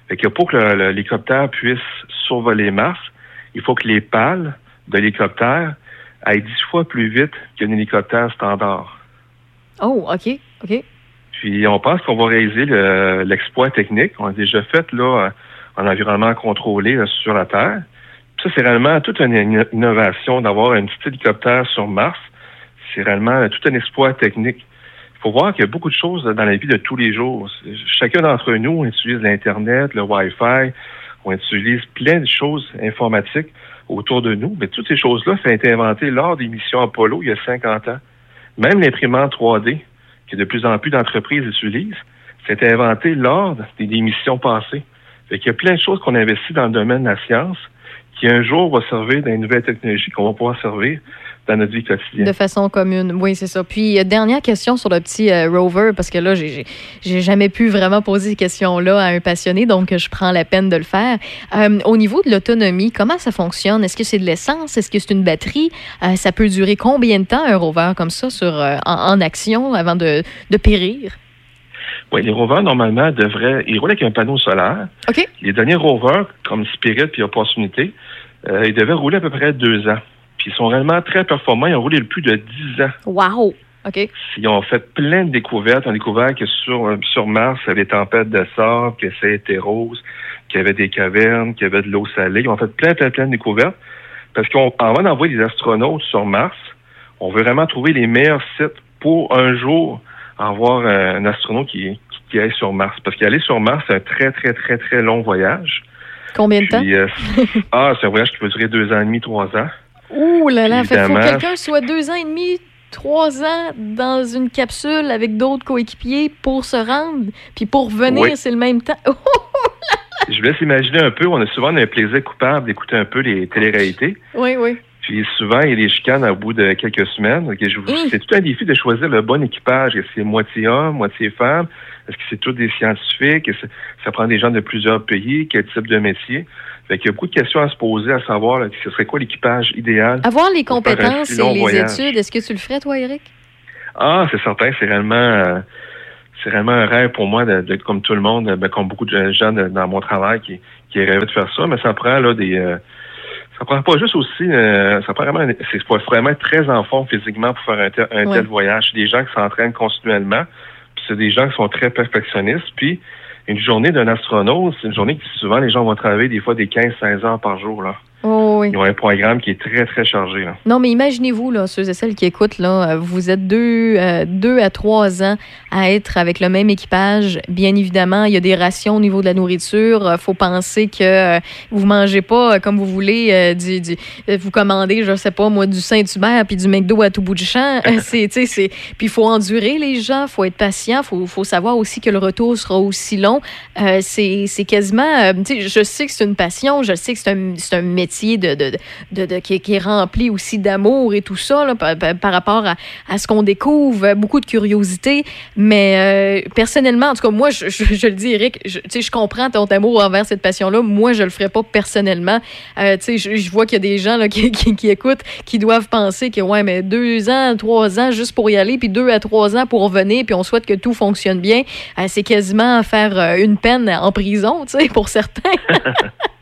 Fait que pour que l'hélicoptère puisse survoler Mars, il faut que les pales de l'hélicoptère aillent dix fois plus vite qu'un hélicoptère standard. Oh, OK. OK. Puis on pense qu'on va réaliser le- l'exploit technique. On a déjà fait là en environnement contrôlé là, sur la Terre. Ça, c'est réellement toute une in- innovation d'avoir un petit hélicoptère sur Mars. C'est réellement euh, tout un exploit technique. Il faut voir qu'il y a beaucoup de choses dans la vie de tous les jours. Chacun d'entre nous, on utilise l'Internet, le Wi-Fi, on utilise plein de choses informatiques autour de nous. Mais toutes ces choses-là, ça a été inventé lors des missions Apollo il y a 50 ans. Même l'imprimante 3D, que de plus en plus d'entreprises utilisent, c'était inventé lors des missions passées. Fait qu'il y a plein de choses qu'on investit dans le domaine de la science qui un jour va servir dans les nouvelles technologies qu'on va pouvoir servir dans notre vie quotidienne. De façon commune. Oui, c'est ça. Puis, euh, dernière question sur le petit euh, rover, parce que là, j'ai- jamais pu vraiment poser ces questions-là à un passionné, donc je prends la peine de le faire. Euh, au niveau de l'autonomie, comment ça fonctionne? Est-ce que c'est de l'essence? Est-ce que c'est une batterie? Ça peut durer combien de temps, un rover comme ça, sur, en, action avant de périr? Oui, les rovers, normalement, devraient. Ils roulent avec un panneau solaire. OK. Les derniers rovers, comme Spirit puis Opportunité, euh, ils devaient rouler à peu près deux ans. Puis ils sont réellement très performants. Ils ont roulé plus de dix ans. Wow! OK. Ils ont fait plein de découvertes. Ils ont découvert que sur, euh, sur Mars, il y avait des tempêtes de sable, que c'était rose, qu'il y avait des cavernes, qu'il y avait de l'eau salée. Ils ont fait plein, plein, plein de découvertes. Parce qu'avant d'envoyer des astronautes sur Mars, on veut vraiment trouver les meilleurs sites pour un jour avoir euh, un astronaute qui, qui, qui aille sur Mars. Parce qu'aller sur Mars, c'est un très, très, très, très long voyage. Combien de temps? Puis, euh, ah, c'est un voyage qui peut durer deux ans et demi, trois ans. Ouh là là, qu'il faut que quelqu'un soit deux ans et demi, trois ans dans une capsule avec d'autres coéquipiers pour se rendre, puis pour revenir, Oui. c'est le même temps. Je vous laisse imaginer un peu, on a souvent un plaisir coupable d'écouter un peu les téléréalités. oui, oui. Puis souvent, il y a des chicanes au bout de quelques semaines. Vous- C'est tout un défi de choisir le bon équipage. Est-ce que c'est moitié homme, moitié femme? Est-ce que c'est tous des scientifiques? Est-ce que ça prend des gens de plusieurs pays? Quel type de métier? Fait qu'il y a beaucoup de questions à se poser, à savoir là, ce serait quoi l'équipage idéal. Avoir les compétences et les voyage? études, est-ce que tu le ferais, toi, Eric? Ah, c'est certain, c'est réellement, euh, c'est réellement un rêve pour moi d'être comme tout le monde, ben, comme beaucoup de gens de- dans mon travail qui, qui rêvent de faire ça, mais ça prend là des, euh, ça prend pas juste aussi, euh, ça prend vraiment, c'est faut vraiment être très en forme physiquement pour faire un, tel- un Ouais. tel voyage. C'est des gens qui s'entraînent continuellement, puis c'est des gens qui sont très perfectionnistes, puis une journée d'un astronaute, c'est une journée qui souvent les gens vont travailler des fois des 15-16 heures par jour là. Oh, oui. Ils ont un programme qui est très très chargé là. Non, mais imaginez-vous, là, ceux et celles qui écoutent, là, euh, vous êtes deux, euh, deux à trois ans à être avec le même équipage. Bien évidemment, il y a des rations au niveau de la nourriture. Il faut penser que euh, vous mangez pas euh, comme vous voulez, euh, du, du- euh, vous commandez, je sais pas, moi, du Saint-Hubert puis du McDo à tout bout du champ. Euh, c'est, c'est, puis il faut endurer les gens, faut être patient, faut, faut savoir aussi que le retour sera aussi long. Euh, c'est, c'est quasiment, euh, je sais que c'est une passion, je sais que c'est un, c'est un métier de, de, de, de- qui, est- qui est rempli aussi d'amour et tout ça là, par, par- rapport à, à ce qu'on découvre, euh, beaucoup de curiosité. Mais euh, personnellement, en tout cas, moi, je, je, je le dis, Eric, je, je comprends ton amour envers cette passion-là. Moi, je le ferais pas personnellement. Euh, je, je vois qu'il y a des gens là, qui, qui, qui écoutent, qui doivent penser que, ouais, mais deux ans, trois ans juste pour y aller, puis deux à trois ans pour revenir, puis on souhaite que tout fonctionne bien. Euh, c'est quasiment faire une peine en prison, tu sais, pour certains.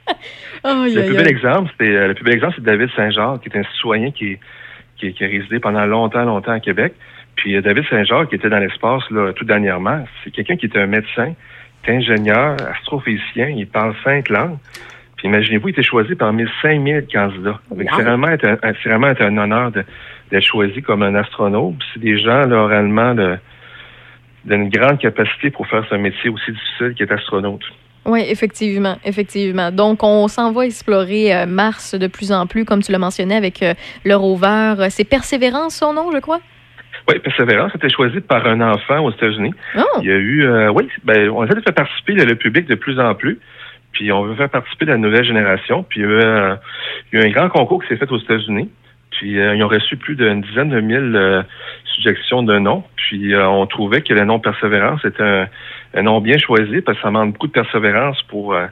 Le plus bel exemple, c'est euh, le plus bel exemple, c'est David Saint-Jean, qui est un citoyen qui, qui, qui a résidé pendant longtemps, longtemps à Québec. Puis euh, David Saint-Jean, qui était dans l'espace là, tout dernièrement, c'est quelqu'un qui était un médecin, qui ingénieur, astrophysicien, il parle cinq langues. Puis imaginez-vous, il était choisi parmi 5000 candidats. C'est vraiment, un- c'est vraiment un honneur de- d'être choisi comme un astronaute. Puis C'est des gens là, réellement de- d'une grande capacité pour faire ce métier aussi difficile qui est astronaute. Oui, effectivement, effectivement. Donc, on s'en va explorer euh, Mars de plus en plus, comme tu l'as mentionné, avec euh, le rover. Euh, C'est Persévérance, son nom, je crois? Oui, Persévérance a été choisi par un enfant aux États-Unis. Oh. Il y a eu, euh, oui, ben, on essaie de faire participer le, public de plus en plus. Puis on veut faire participer la nouvelle génération. Puis il y a eu, il y a eu un grand concours qui s'est fait aux États-Unis. Puis euh, ils ont reçu plus d'une dizaine de mille euh, suggestions de noms. Puis euh, on trouvait que le nom Persévérance était un, un nom bien choisi parce que ça demande beaucoup de persévérance pour euh,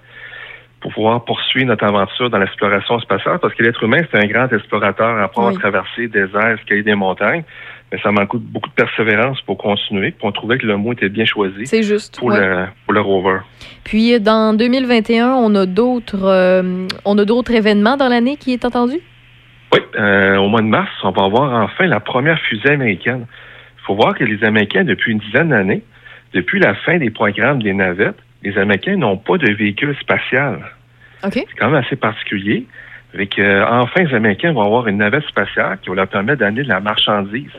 pour pouvoir poursuivre notre aventure dans l'exploration spatiale, parce que l'être humain, c'est un grand explorateur après avoir Oui. traversé des airs, escalader des montagnes, mais ça manque beaucoup de persévérance pour continuer, puis on trouvait que le mot était bien choisi C'est juste. pour, ouais. le, pour le rover. Puis, dans 2021, on a d'autres euh, on a d'autres événements dans l'année qui est entendu? Oui, euh, au mois de mars, on va avoir enfin la première fusée américaine. Il faut voir que les Américains, depuis une dizaine d'années, depuis la fin des programmes des navettes, les Américains n'ont pas de véhicule spatial. C'est quand même assez particulier. Avec, euh, enfin, les Américains vont avoir une navette spatiale qui va leur permettre d'amener de la marchandise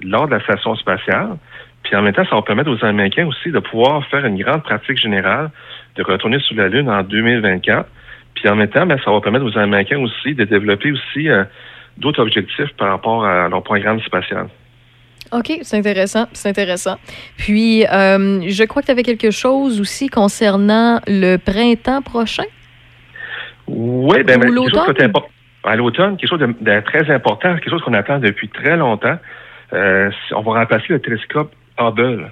lors de la station spatiale. Puis en même temps, ça va permettre aux Américains aussi de pouvoir faire une grande pratique générale de retourner sur la Lune en 2024. Puis en même temps, ben, ça va permettre aux Américains aussi de développer aussi euh, d'autres objectifs par rapport à leur programme spatial. OK, c'est intéressant, c'est intéressant. Puis, euh, je crois que tu avais quelque chose aussi concernant le printemps prochain? Oui, Ou ben, quelque chose qui est impor- à l'automne, quelque chose de, de très important, quelque chose qu'on attend depuis très longtemps. Euh, on va remplacer le télescope Hubble.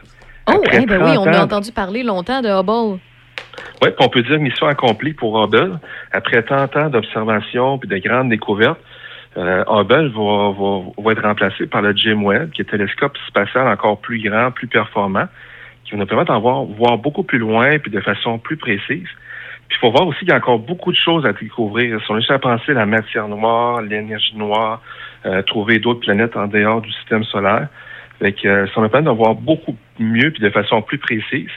Oh, eh ben oui, 30 on a ans- entendu parler longtemps de Hubble. Oui, on peut dire mission accomplie pour Hubble. Après tant de temps d'observation puis de grandes découvertes, euh, Hubble va, va, va être remplacé par le James Webb, qui est un télescope spatial encore plus grand, plus performant, qui va nous permettre d'en voir, voir beaucoup plus loin puis de façon plus précise. Puis il faut voir aussi qu'il y a encore beaucoup de choses à découvrir. Si on essaie à penser la matière noire, l'énergie noire, euh, trouver d'autres planètes en dehors du système solaire. Fait que, euh, ça me permet d'en voir beaucoup mieux puis de façon plus précise.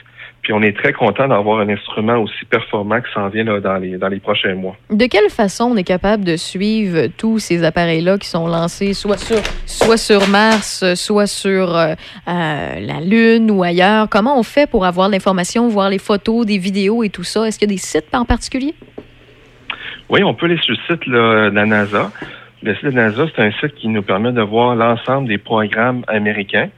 Puis on est très content d'avoir un instrument aussi performant qui s'en vient là, dans, les, dans les prochains mois. De quelle façon on est capable de suivre tous ces appareils-là qui sont lancés soit sur, soit sur Mars, soit sur euh, euh, la Lune ou ailleurs? Comment on fait pour avoir l'information, voir les photos, des vidéos et tout ça? Est-ce qu'il y a des sites en particulier? Oui, on peut aller sur le site là, de la NASA. Le site de la NASA, c'est un site qui nous permet de voir l'ensemble des programmes américains.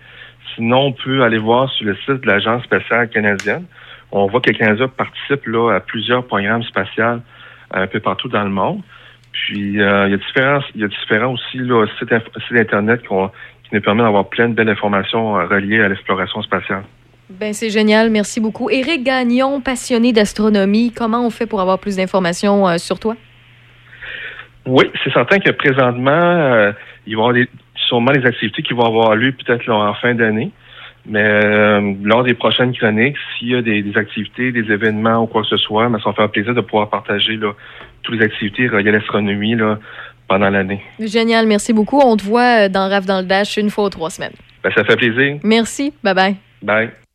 Sinon, on peut aller voir sur le site de l'Agence spatiale canadienne. On voit que le Canada participe là, à plusieurs programmes spatials un peu partout dans le monde. Puis, euh, il y a différents, il y a différents aussi là, sites, Internet qui nous permettent d'avoir plein de belles informations euh, reliées à l'exploration spatiale. Ben, c'est génial. Merci beaucoup. Éric Gagnon, passionné d'astronomie, comment on fait pour avoir plus d'informations euh, sur toi? Oui, c'est certain que présentement, euh, il va y avoir des, sûrement des activités qui vont avoir lieu peut-être en fin d'année. Mais euh, lors des prochaines chroniques, s'il y a des, des activités, des événements ou quoi que ce soit, ben, ça va faire plaisir de pouvoir partager là, toutes les activités reliées à l'astronomie là, pendant l'année. Génial. Merci beaucoup. On te voit euh, dans RAF dans le Dash une fois aux trois semaines. Ben, ça fait plaisir. Merci. Bye bye. Bye.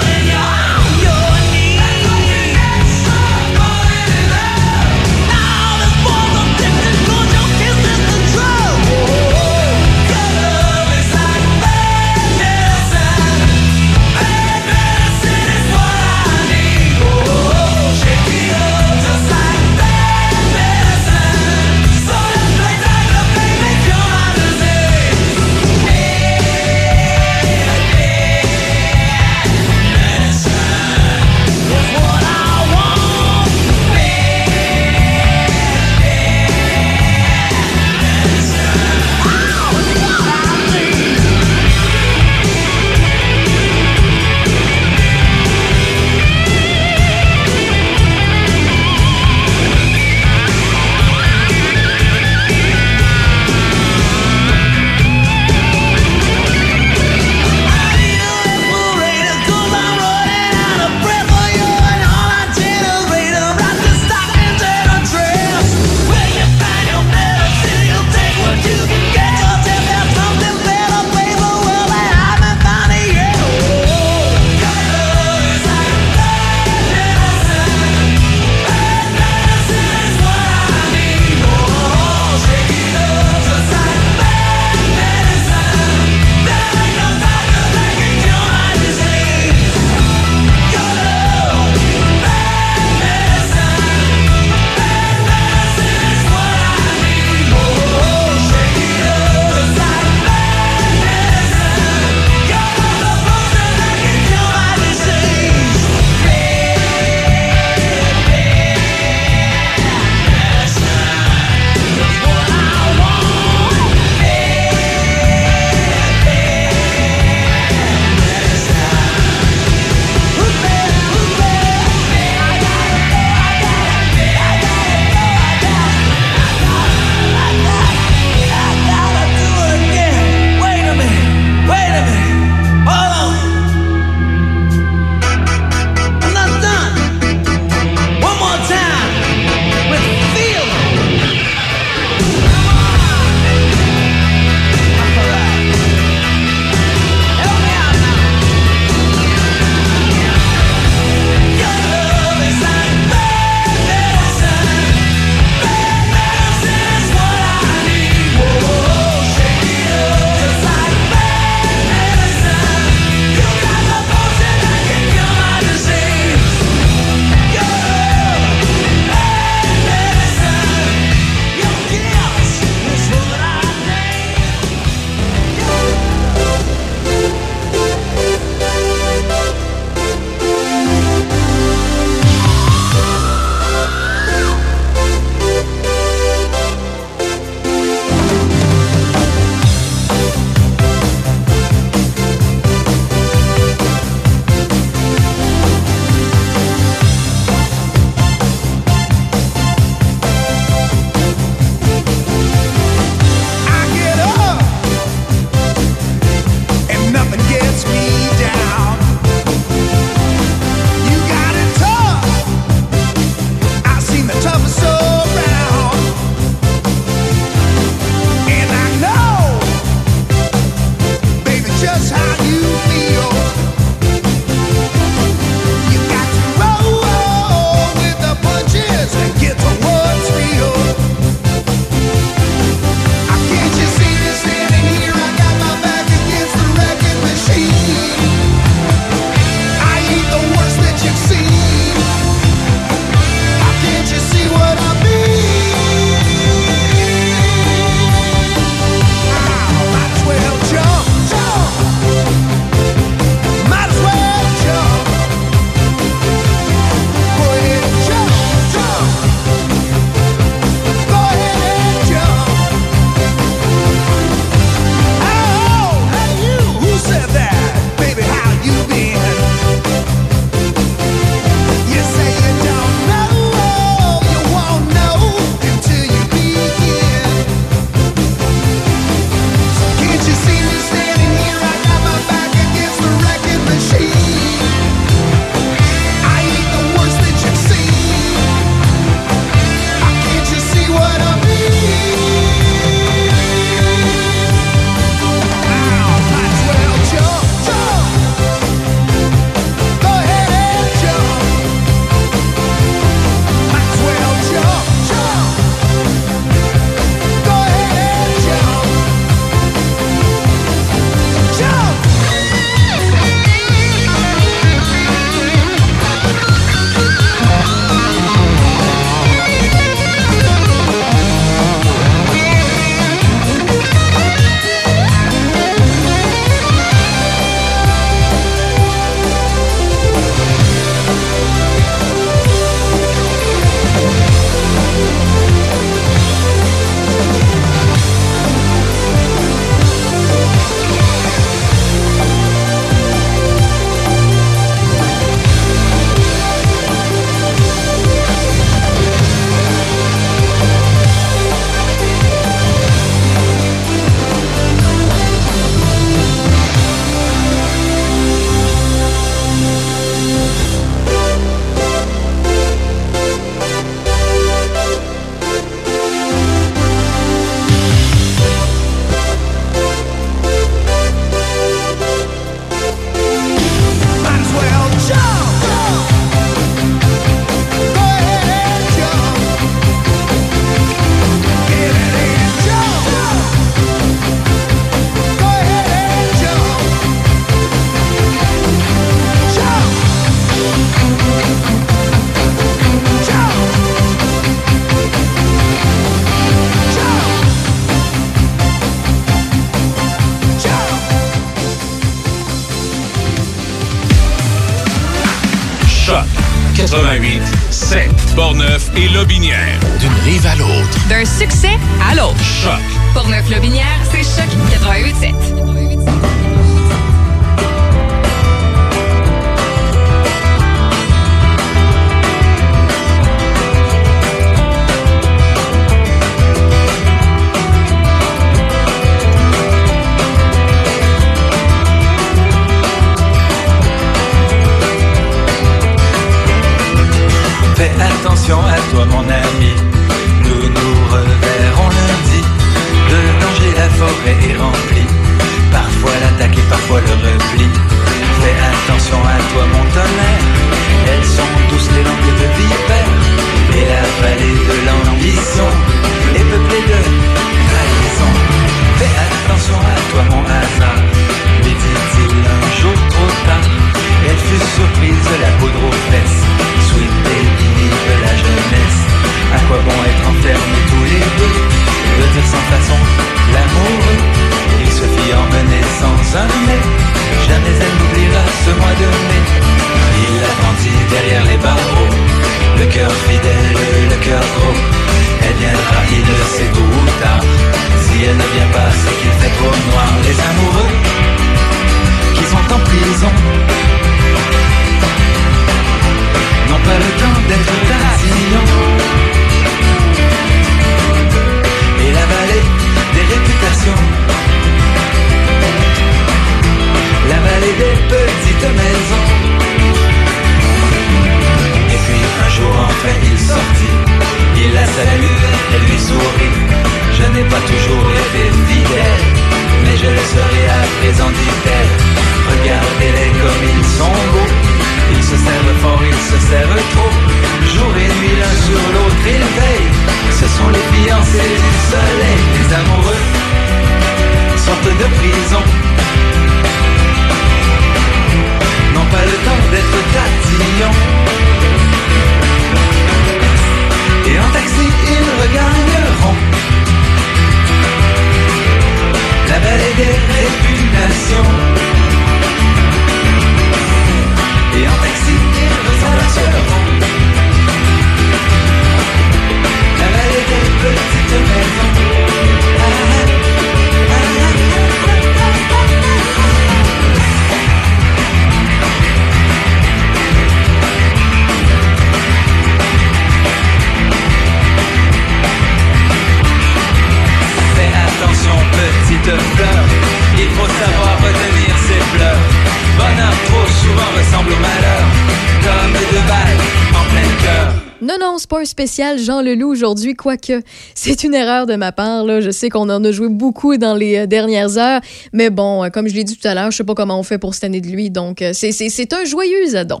Spécial Jean Leloup aujourd'hui, quoique c'est une erreur de ma part. Là. Je sais qu'on en a joué beaucoup dans les euh, dernières heures, mais bon, euh, comme je l'ai dit tout à l'heure, je sais pas comment on fait pour cette année de lui, donc euh, c'est- c'est c'est un joyeux adon.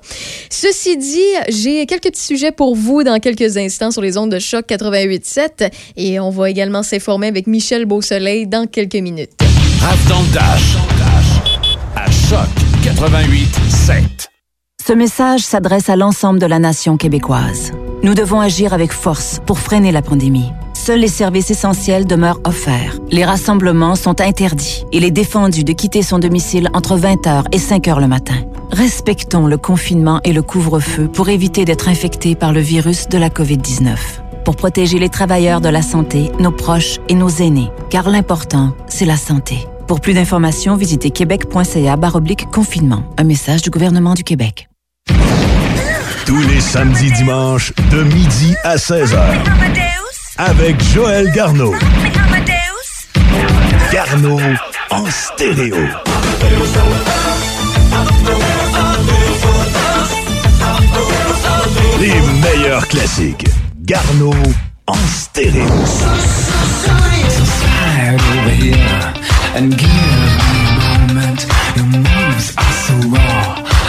Ceci dit, j'ai quelques petits sujets pour vous dans quelques instants sur les ondes de choc 88.7 et on va également s'informer avec Michel Beausoleil dans quelques minutes. Raph dans le Dash. À Choc 88 7. Ce message s'adresse à l'ensemble de la nation québécoise. Nous devons agir avec force pour freiner la pandémie. Seuls les services essentiels demeurent offerts. Les rassemblements sont interdits. Il est défendu de quitter son domicile entre 20h et 5h le matin. Respectons le confinement et le couvre-feu pour éviter d'être infectés par le virus de la COVID-19. Pour protéger les travailleurs de la santé, nos proches et nos aînés. Car l'important, c'est la santé. Pour plus d'informations, visitez québec.ca confinement. Un message du gouvernement du Québec. Tous les samedis dimanches, de midi à 16h. Avec Joël Garneau. Garneau en stéréo. Les meilleurs classiques. Garneau en stéréo.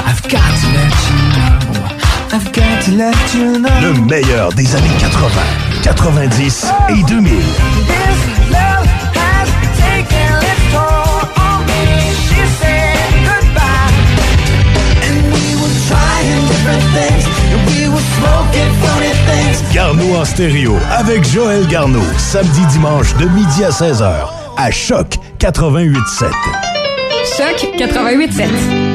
I've got to let you. I've got to let you know. Le meilleur des années 80, 90 et 2000. This love has taken its toll on me. She said goodbye. And we were trying different things. And we were smoking funny things. Garneau en stéréo avec Joël Garneau. Samedi dimanche de midi à 16h à Choc 88.7. Choc 88.7.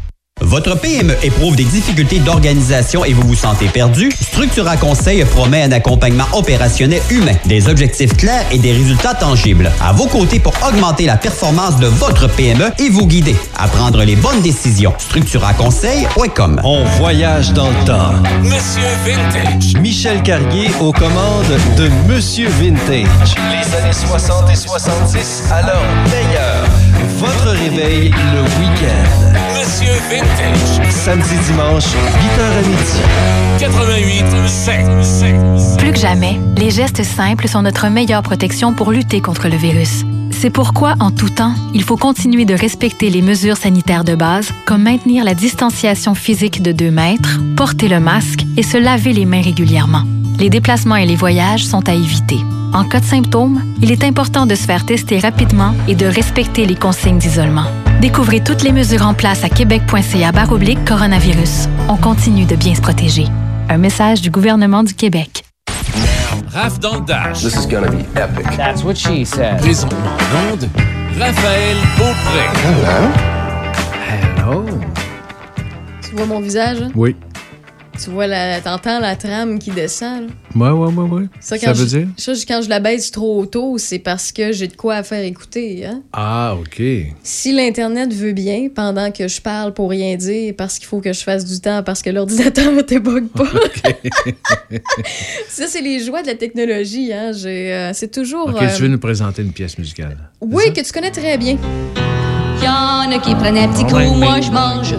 Votre PME éprouve des difficultés d'organisation et vous vous sentez perdu? Structura Conseil promet un accompagnement opérationnel humain, des objectifs clairs et des résultats tangibles. À vos côtés pour augmenter la performance de votre PME et vous guider à prendre les bonnes décisions. StructuraConseil.com On voyage dans le temps. Monsieur Vintage. Michel Carrier aux commandes de Monsieur Vintage. Les années 60 et 70 à leur meilleur. Votre réveil le week-end. Monsieur Vintage. Samedi, dimanche, 8h à midi. 88 7. Plus que jamais, les gestes simples sont notre meilleure protection pour lutter contre le virus. C'est pourquoi, en tout temps, il faut continuer de respecter les mesures sanitaires de base, comme maintenir la distanciation physique de 2 mètres, porter le masque et se laver les mains régulièrement. Les déplacements et les voyages sont à éviter. En cas de symptômes, il est important de se faire tester rapidement et de respecter les consignes d'isolement. Découvrez toutes les mesures en place à québec.ca baroblique coronavirus. On continue de bien se protéger. Un message du gouvernement du Québec. Raph dans le Dash. This is gonna be epic. That's what she said. Présentement en onde, Raphaël Beaupré. Hello. Tu vois mon visage? hein? Oui. Tu vois, la, t'entends la trame qui descend. là? Ouais, ouais, ouais, ouais. Ça, Ça, veut je, dire? ça, quand je la baisse trop tôt, c'est parce que j'ai de quoi à faire écouter. Hein? Ah, OK. Si l'Internet veut bien, pendant que je parle pour rien dire, parce qu'il faut que je fasse du temps, parce que l'ordinateur ne débug pas. ça, c'est les joies de la technologie. Hein? Euh, c'est toujours... OK, euh, tu veux nous présenter une pièce musicale? Oui, que tu connais très bien. Y en a qui prennent un petit coup, Ouais, mais- moi je mange.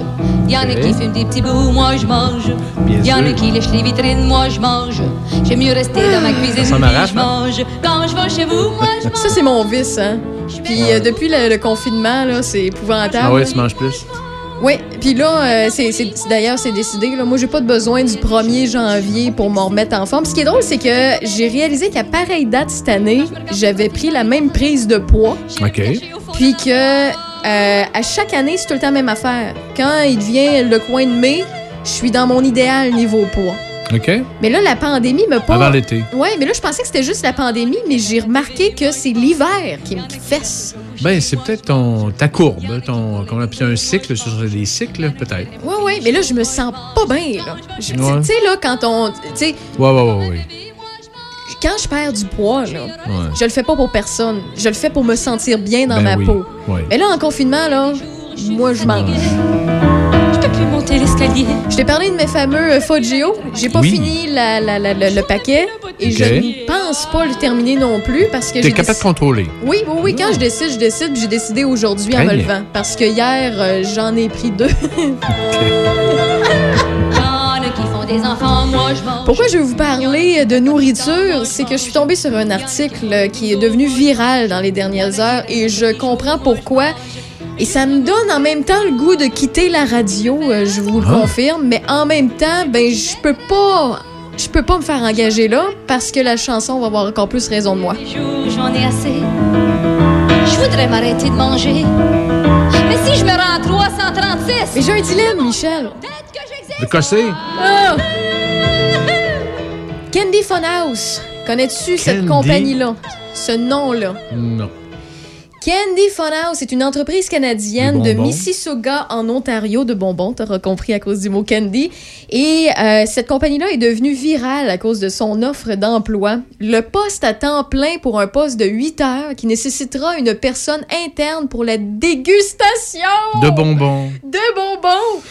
Y en a qui fument des petits bouts, moi je mange. Bien Y en a qui lèchent les vitrines, moi je mange. J'aime mieux rester dans ma cuisine, je mange. Quand je vais chez vous, moi je mange. Ça, c'est mon vice. Hein? Puis euh, depuis le, le confinement, là, c'est épouvantable. Ah ouais, tu manges plus? Oui, puis là, euh, c'est, d'ailleurs, c'est décidé. Là. Moi, j'ai pas de besoin du 1er janvier pour me remettre en forme. Ce qui est drôle, c'est que j'ai réalisé qu'à pareille date cette année, j'avais pris la même prise de poids. OK. Puis que euh, à chaque année, c'est tout le temps la même affaire. Quand il devient le coin de mai, je suis dans mon idéal niveau poids. OK. Mais là, la pandémie me pas. Avant l'été. Ouais, mais là, je pensais que c'était juste la pandémie, mais j'ai remarqué que c'est l'hiver qui me fesse. Ben, c'est peut-être ton, ta courbe, ton, qu'on appelle un cycle, sur les cycles, peut-être. Ouais, ouais, mais là, je me sens pas bien, là. Tu sais, là, quand on. Tu sais, Ouais, ouais, ouais, ouais. Quand je perds du poids, là, Ouais. je le fais pas pour personne. Je le fais pour me sentir bien dans Ben ma oui. peau. Ouais. Mais là, en confinement, là, moi, je mange. Je peux plus monter l'escalier. Je t'ai parlé de mes fameux euh, Foggio. J'ai pas Oui. fini la- la- la- le, le paquet et je ne pense pas le terminer non plus parce que T'es j'ai capable de contrôler. Oui, oui, oui. Quand je décide, je décide. J'ai décidé aujourd'hui en me levant. Parce que hier, euh, j'en ai pris deux. Y enfants, moi je mange. Pourquoi je vais vous parler de nourriture? C'est que je suis tombée sur un article qui est devenu viral dans les dernières heures et je comprends pourquoi. Et ça me donne en même temps le goût de quitter la radio, euh, je vous le Ah. confirme, mais en même temps, ben je peux pas je peux pas me faire engager là parce que la chanson va avoir encore plus raison de moi. J'en ai assez. Je voudrais m'arrêter de manger. Mais si je me rends à 336. Mais j'ai un dilemme, Michel. Le cossé? Ah! Candy Funhouse. Connais-tu cette compagnie-là? Ce nom-là? Non. Candy Funhouse est une entreprise canadienne De de. Mississauga en Ontario de bonbons, t'auras compris à cause du mot candy. Et euh, cette compagnie-là est devenue virale à cause de son offre d'emploi. Le poste à temps plein pour un poste de 8 heures qui nécessitera une personne interne pour la dégustation De bonbons. de bonbons.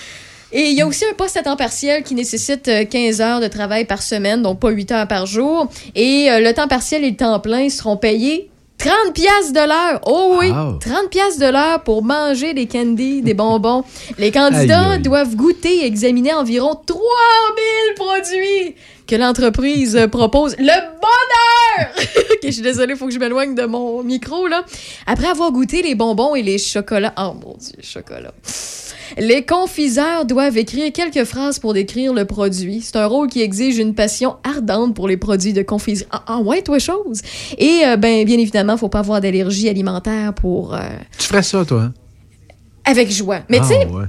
Et il y a aussi un poste à temps partiel qui nécessite euh, 15 heures de travail par semaine, donc pas 8 heures par jour. Et euh, le temps partiel et le temps plein seront payés 30 pièces de l'heure. Oh oui, Wow. 30 pièces de l'heure pour manger des candies, des bonbons. Les candidats Aïe, aïe. doivent goûter et examiner environ 3000 produits que l'entreprise euh, propose. Le bonheur! ok, je suis désolée, faut que je m'éloigne de mon micro, là. Après avoir goûté les bonbons et les chocolats... Oh mon Dieu, chocolat. Les confiseurs doivent écrire quelques phrases pour décrire le produit. C'est un rôle qui exige une passion ardente pour les produits de confiserie. Ah, ah ouais, toi, chose. Et, euh, ben, bien évidemment, faut pas avoir d'allergie alimentaire pour... euh, Tu ferais ça, toi? hein? Avec joie. Mais Ah, tu sais, ouais.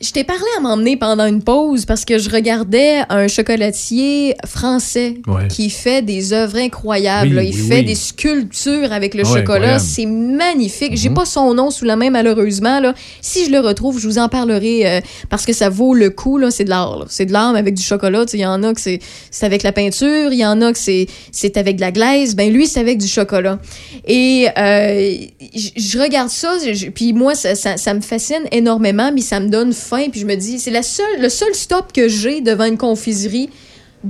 Je t'ai parlé à m'emmener pendant une pause parce que je regardais un chocolatier français Ouais. qui fait des œuvres incroyables. Oui, là. Il oui, fait oui. des sculptures avec le Ouais, chocolat. C'est magnifique. J'ai Mhm. pas son nom sous la main, malheureusement. Là. Si je le retrouve, je vous en parlerai euh, parce que ça vaut le coup. C'est de l'art. C'est de l'art avec du chocolat. Il y en a que c'est avec la peinture. Il y en a que c'est avec de la glaise. Ben lui, c'est avec du chocolat. Et euh, je regarde ça, puis moi, ça, ça- ça me fascine énormément, mais ça me donne faim. Puis je me dis, c'est la seule, le seul stop que j'ai devant une confiserie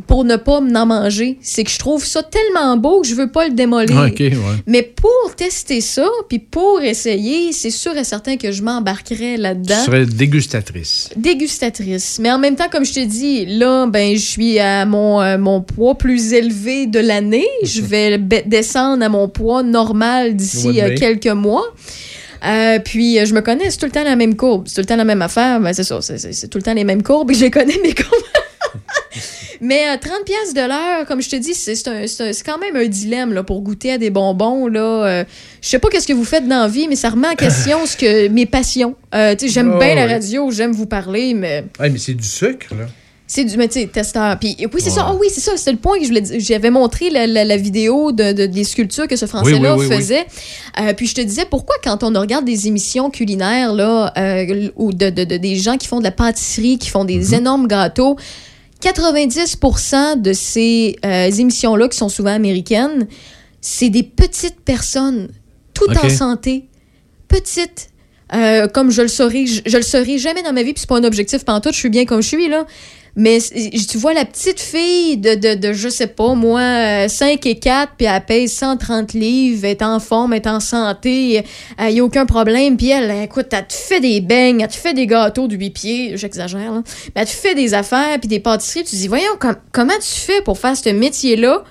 pour ne pas m'en manger. C'est que je trouve ça tellement beau que je veux pas le démolir. Ouais. Mais pour tester ça, puis pour essayer, c'est sûr et certain que je m'embarquerais Tu là-dedans serais dégustatrice. dégustatrice. Mais en même temps, comme je te dis, là, ben, je suis à mon, euh, mon poids plus élevé de l'année. Je vais descendre à mon poids normal d'ici euh, quelques mois. Euh, puis euh, je me connais, c'est tout le temps la même courbe, c'est tout le temps la même affaire, ben, c'est ça, c'est- tout le temps les mêmes courbes, et je les connais mes courbes. Mais euh, 30 pièces de l'heure, comme je te dis, c'est c'est un- c'est un- c'est quand même un dilemme là, pour goûter à des bonbons. Là, euh, je sais pas qu'est-ce que vous faites dans la vie, mais ça remet en question ce que mes passions. Euh, j'aime Oh, bien la radio, j'aime vous parler, mais Ah, mais c'est du sucre, là. C'est du, sais, testeur. Puis, oui, c'est ça. Ah oui, c'est ça. C'est le point que je voulais dire. J'avais montré la, la- la vidéo de, de- des sculptures que ce Français-là Oui, oui, oui, oui. faisait. Euh, puis je te disais, pourquoi quand on regarde des émissions culinaires, là, euh, ou de, de- de- des gens qui font de la pâtisserie, qui font des Mhm. énormes gâteaux, 90% de ces euh, émissions-là, qui sont souvent américaines, c'est des petites personnes, toutes en santé, petites. Euh, comme je le saurais, je, je le saurais jamais dans ma vie, puis c'est pas un objectif pantoute, je suis bien comme je suis, là. Mais tu vois la petite fille de, de, de je sais pas, moi, euh, 5 et 4, puis elle pèse 130 livres, elle est en forme, elle est en santé, il n'y a aucun problème. Puis elle, écoute, elle te fait des beignes, elle te fait des gâteaux de 8 pieds, j'exagère, là. Mais elle te fait des affaires, puis des pâtisseries. Tu te dis, voyons, com- comment tu fais pour faire ce métier-là?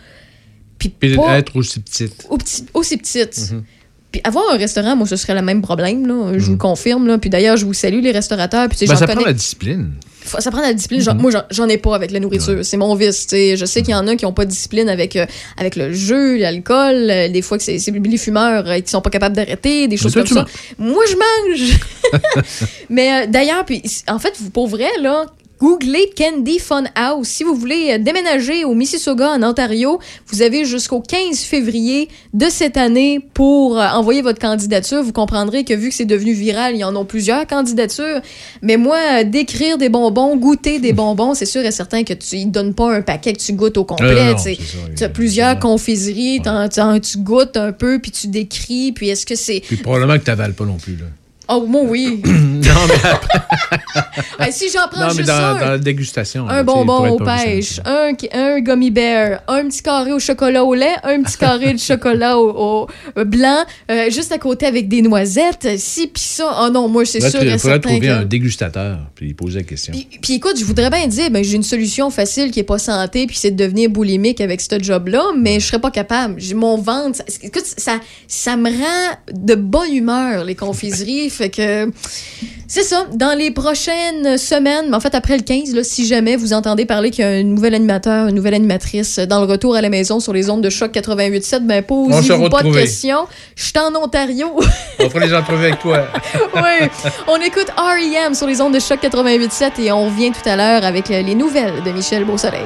Puis être aussi petite. au petit- aussi petite. Mhm. Puis avoir un restaurant, moi, ce serait le même problème, là. Je vous le confirme, là. Puis d'ailleurs, je vous salue, les restaurateurs. Puis tu sais, Ben, ça prend connais- la discipline. Ça prend de la discipline. J'en- Moi, j'en- ai pas avec la nourriture. C'est mon vice. Je sais qu'il y en a qui ont pas de discipline avec, euh, avec le jeu, l'alcool. euh, des fois, que c'est les fumeurs euh, qui sont pas capables d'arrêter, des choses comme ça. Moi, je mange. Mais euh, d'ailleurs, puis en fait, vous, pour vrai, là, googlez Candy Fun House. Si vous voulez euh, déménager au Mississauga, en Ontario, vous avez jusqu'au 15 février de cette année pour euh, envoyer votre candidature. Vous comprendrez que vu que c'est devenu viral, il y en a plusieurs candidatures. Mais moi, euh, décrire des bonbons, goûter des bonbons, c'est sûr et certain que tu ne donnes pas un paquet que tu goûtes au complet. Euh, tu as plusieurs confiseries, tu goûtes un peu, puis tu décris, puis est-ce que c'est... Puis probablement que tu n'avales pas non plus, là. Oh, moi, oui. non, mais après, si j'en prends non, mais dans, un, dans la dégustation. un bonbon aux pas pêches, un, un gummy bear, un petit carré au chocolat au lait, un petit carré de chocolat au, au- euh, blanc, euh, juste à côté avec des noisettes, ci puis ça. Oh non, moi, c'est Il sûr et faudrait trouver que... un dégustateur puis poser la question. Puis écoute, je voudrais bien dire, ben, j'ai une solution facile qui est pas santé, puis c'est de devenir boulimique avec ce job-là, mais je serais pas capable. Mon ventre. ça- écoute, ça, ça me rend de bonne humeur, les confiseries. Fait que c'est ça. Dans les prochaines semaines, en fait, après le 15, là, si jamais vous entendez parler qu'il y a un nouvel animateur, une nouvelle animatrice dans le retour à la maison sur les ondes de choc 88.7, ben, posez-vous pas de questions. Je suis en Ontario. On fera les entrevues avec toi. oui. On écoute R.E.M. sur les ondes de choc 88.7 et on revient tout à l'heure avec euh, les nouvelles de Michel Beausoleil.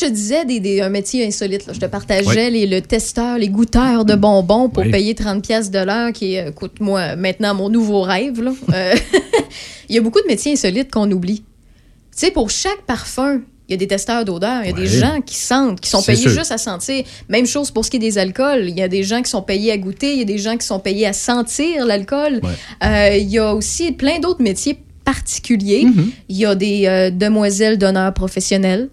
Je te disais des, des- un métier insolite. là. Je te partageais Oui. les, le testeur, les goûteurs de bonbons pour Oui. payer 30 pièces de l'heure, qui est, écoute, moi, maintenant, mon nouveau rêve. là. Euh, Il y a beaucoup de métiers insolites qu'on oublie. Tu sais, pour chaque parfum, il y a des testeurs d'odeur, il y a des gens qui sentent, qui sont payés sûr. juste à sentir. Même chose pour ce qui est des alcools. Il y a des gens qui sont payés à goûter, il y a des gens qui sont payés à sentir l'alcool. Euh, il y a aussi plein d'autres métiers particuliers. Mm-hmm. Il y a des euh, demoiselles d'honneur professionnelles.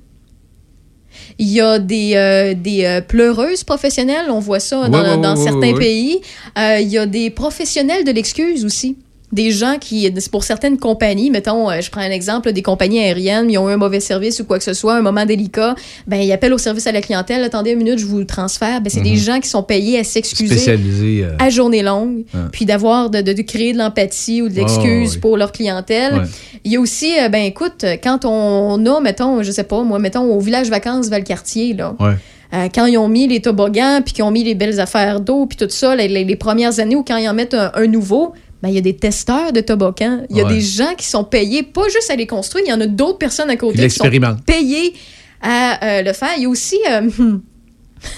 Il y a des, euh, des euh, pleureuses professionnelles, on voit ça dans, Ouais, certains pays. Euh, il y a des professionnels de l'excuse aussi. Des gens qui, pour certaines compagnies, mettons, euh, je prends un exemple, des compagnies aériennes, ils ont eu un mauvais service ou quoi que ce soit, un moment délicat, ben ils appellent au service à la clientèle, attendez une minute, je vous le transfère. Ben, c'est des Mhm. gens qui sont payés à s'excuser euh, à journée longue, puis d'avoir de, de- de créer de l'empathie ou de l'excuse Oh, oui. pour leur clientèle. Ouais. Il y a aussi, euh, ben écoute, quand on a, mettons, je sais pas, moi, mettons au village vacances Valcartier, là. Ouais. Euh, quand ils ont mis les toboggans, puis qu'ils ont mis les belles affaires d'eau, puis tout ça, les, les- les premières années, ou quand ils en mettent un, un nouveau, ben, il y a des testeurs de toboggans. Il y a Ouais. des gens qui sont payés, pas juste à les construire, il y en a d'autres personnes à côté qui sont payées à euh, le faire. Il y a aussi... euh,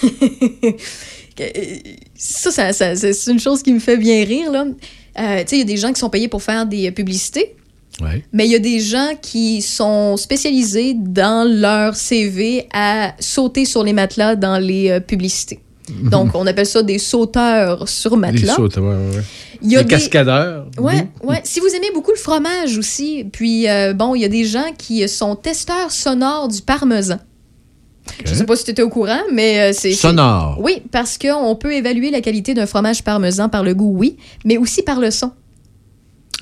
que- ça, ça- ça- c'est une chose qui me fait bien rire. Là. Euh, il y a des gens qui sont payés pour faire des euh, publicités. Ouais. Mais il y a des gens qui sont spécialisés dans leur CV à sauter sur les matelas dans les euh, publicités. Donc, on appelle ça des sauteurs sur matelas. sautes, ouais, ouais, ouais. Il y a Les des- cascadeurs. Ouais, ouais. Si vous aimez beaucoup le fromage aussi, puis euh, bon, il y a des gens qui sont testeurs sonores du parmesan. Je sais pas si tu étais au courant, mais euh, c'est. Sonore. Oui, parce qu'on peut évaluer la qualité d'un fromage parmesan par le goût, oui, mais aussi par le son.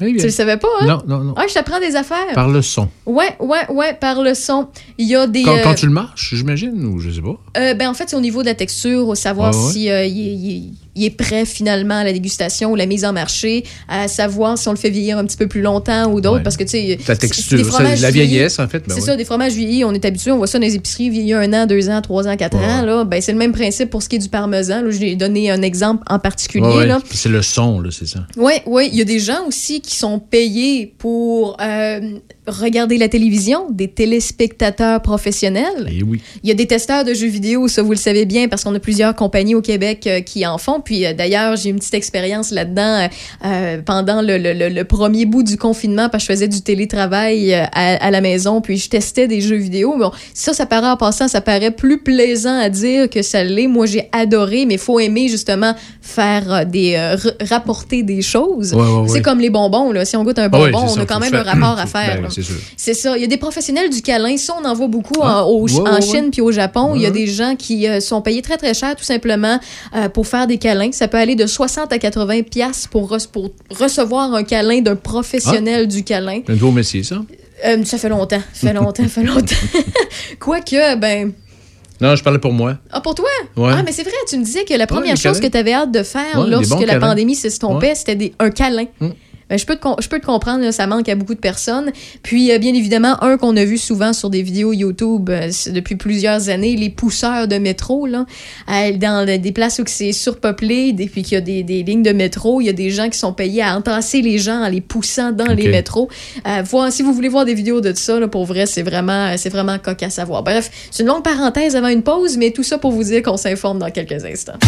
Eh. Tu le savais pas, hein? Non, non, non. Ah, je t'apprends des affaires. Par le son. Ouais, ouais, ouais, par le son. Il y a des. Quand, euh, quand tu le marches, j'imagine, ou je sais pas. euh, ben, en fait, c'est au niveau de la texture, au savoir Ah ouais? si euh, il, est- il est- il est prêt finalement à la dégustation ou la mise en marché, à savoir si on le fait vieillir un petit peu plus longtemps ou d'autres, Ouais. parce que tu sais. La texture, ça, la vieillesse, en fait. ben c'est ouais. ça, des fromages vieillis, on est habitué, on voit ça dans les épiceries, vieillis un an, deux ans, trois ans, quatre ans. Là, ben, c'est le même principe pour ce qui est du parmesan. Là, je l'ai donné un exemple en particulier. Là. C'est le son, là, c'est ça. Oui, oui. Il y a des gens aussi qui sont payés pour euh, regarder la télévision, des téléspectateurs professionnels. Et Eh oui. Il y a des testeurs de jeux vidéo, ça vous le savez bien, parce qu'on a plusieurs compagnies au Québec euh, qui en font. Puis euh, d'ailleurs, j'ai une petite expérience là-dedans euh, euh, pendant le, le- le- le premier bout du confinement, parce que je faisais du télétravail à, à la maison, puis je testais des jeux vidéo. Bon, ça, ça paraît en passant, ça paraît plus plaisant à dire que ça l'est. Moi, j'ai adoré, mais il faut aimer justement faire des rapporter des choses. Ouais, ouais, C'est ouais. comme les bonbons là. Si on goûte un Ah bonbon, c'est on a quand même faire- un rapport à faire. ben, là. C'est sûr. C'est ça. Il y a des professionnels du câlin. Ça, on en voit beaucoup Ah. en, au- Ouais, ouais, en ouais. Chine puis au Japon. Il y a des gens qui euh, sont payés très, très cher tout simplement euh, pour faire des câlins. Ça peut aller de 60 à 80 piastres pour, re- pour recevoir un câlin d'un professionnel du câlin. C'est un nouveau métier, ça? Euh, ça fait longtemps. Ça fait longtemps, ça fait longtemps. Quoique, ben... Non, je parlais pour moi. Ah, pour toi? Ouais. Ah, mais c'est vrai, tu me disais que la première chose câlins. que tu avais hâte de faire Ouais, lorsque la câlins. pandémie s'estompait, c'était un câlin. Mm. Ben, je, peux te, je peux te comprendre, là, ça manque à beaucoup de personnes. Puis, euh, bien évidemment, un qu'on a vu souvent sur des vidéos YouTube euh, depuis plusieurs années, les pousseurs de métro, là, Euh, dans des places où c'est surpeuplé, des- puis qu'il y a des, des lignes de métro, il y a des gens qui sont payés à entasser les gens en les poussant dans les métros. Euh, voir, si vous voulez voir des vidéos de ça, là, pour vrai, c'est vraiment, c'est vraiment cocasse à voir. Bref, c'est une longue parenthèse avant une pause, mais tout ça pour vous dire qu'on s'informe dans quelques instants.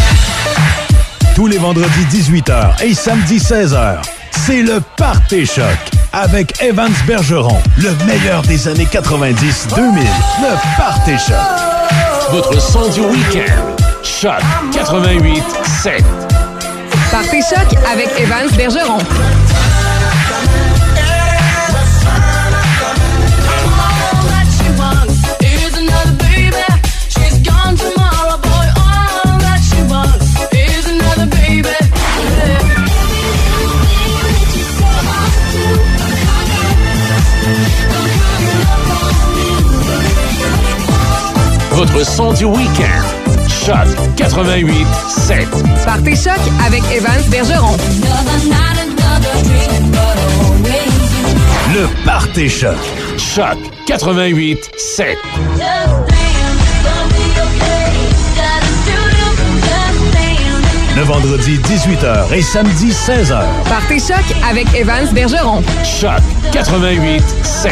Tous les vendredis 18h et samedi 16h, c'est le Party Choc avec Evans Bergeron, le meilleur des années 90-2000. Le Party Choc. Votre son du week-end. Choc 88 7. Partez choc avec Evans Bergeron. Votre son du week-end. Choc 88 7. Partez choc avec Evans Bergeron. Le Party Choc. Choc 88 7. Le vendredi 18h et samedi 16h. Partez choc avec Evans Bergeron. Choc 88 7.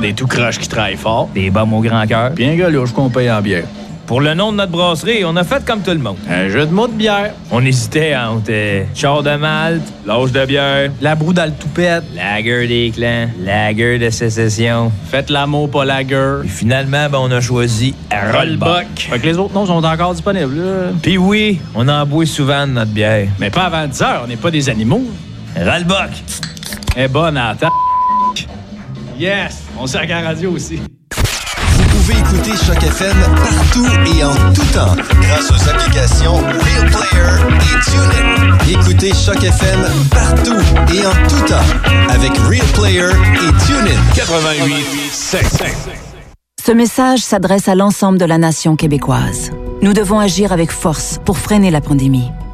Des tout croches qui travaillent fort. Des bombes au grand cœur. Bien galouche qu'on paye en bière. Pour le nom de notre brasserie, on a fait comme tout le monde. Un jeu de mots de bière. On hésitait entre euh, char de malte, l'âge de bière, La broue dans le toupette. lager des clans, lager de sécession. Faites l'amour, pas la gueule. Puis finalement, ben, on a choisi Rollbuck. Fait que les autres noms sont encore disponibles. là. Puis oui, on en boit souvent de notre bière. Mais pas avant 10 heures, on n'est pas des animaux. Rollbuck. Est bonne à la Yes! On sert à la radio aussi. Vous pouvez écouter Choc FM partout et en tout temps grâce aux applications Real Player et TuneIn. Écoutez Choc FM partout et en tout temps avec Real Player et TuneIn. 88 7. Ce message s'adresse à l'ensemble de la nation québécoise. Nous devons agir avec force pour freiner la pandémie.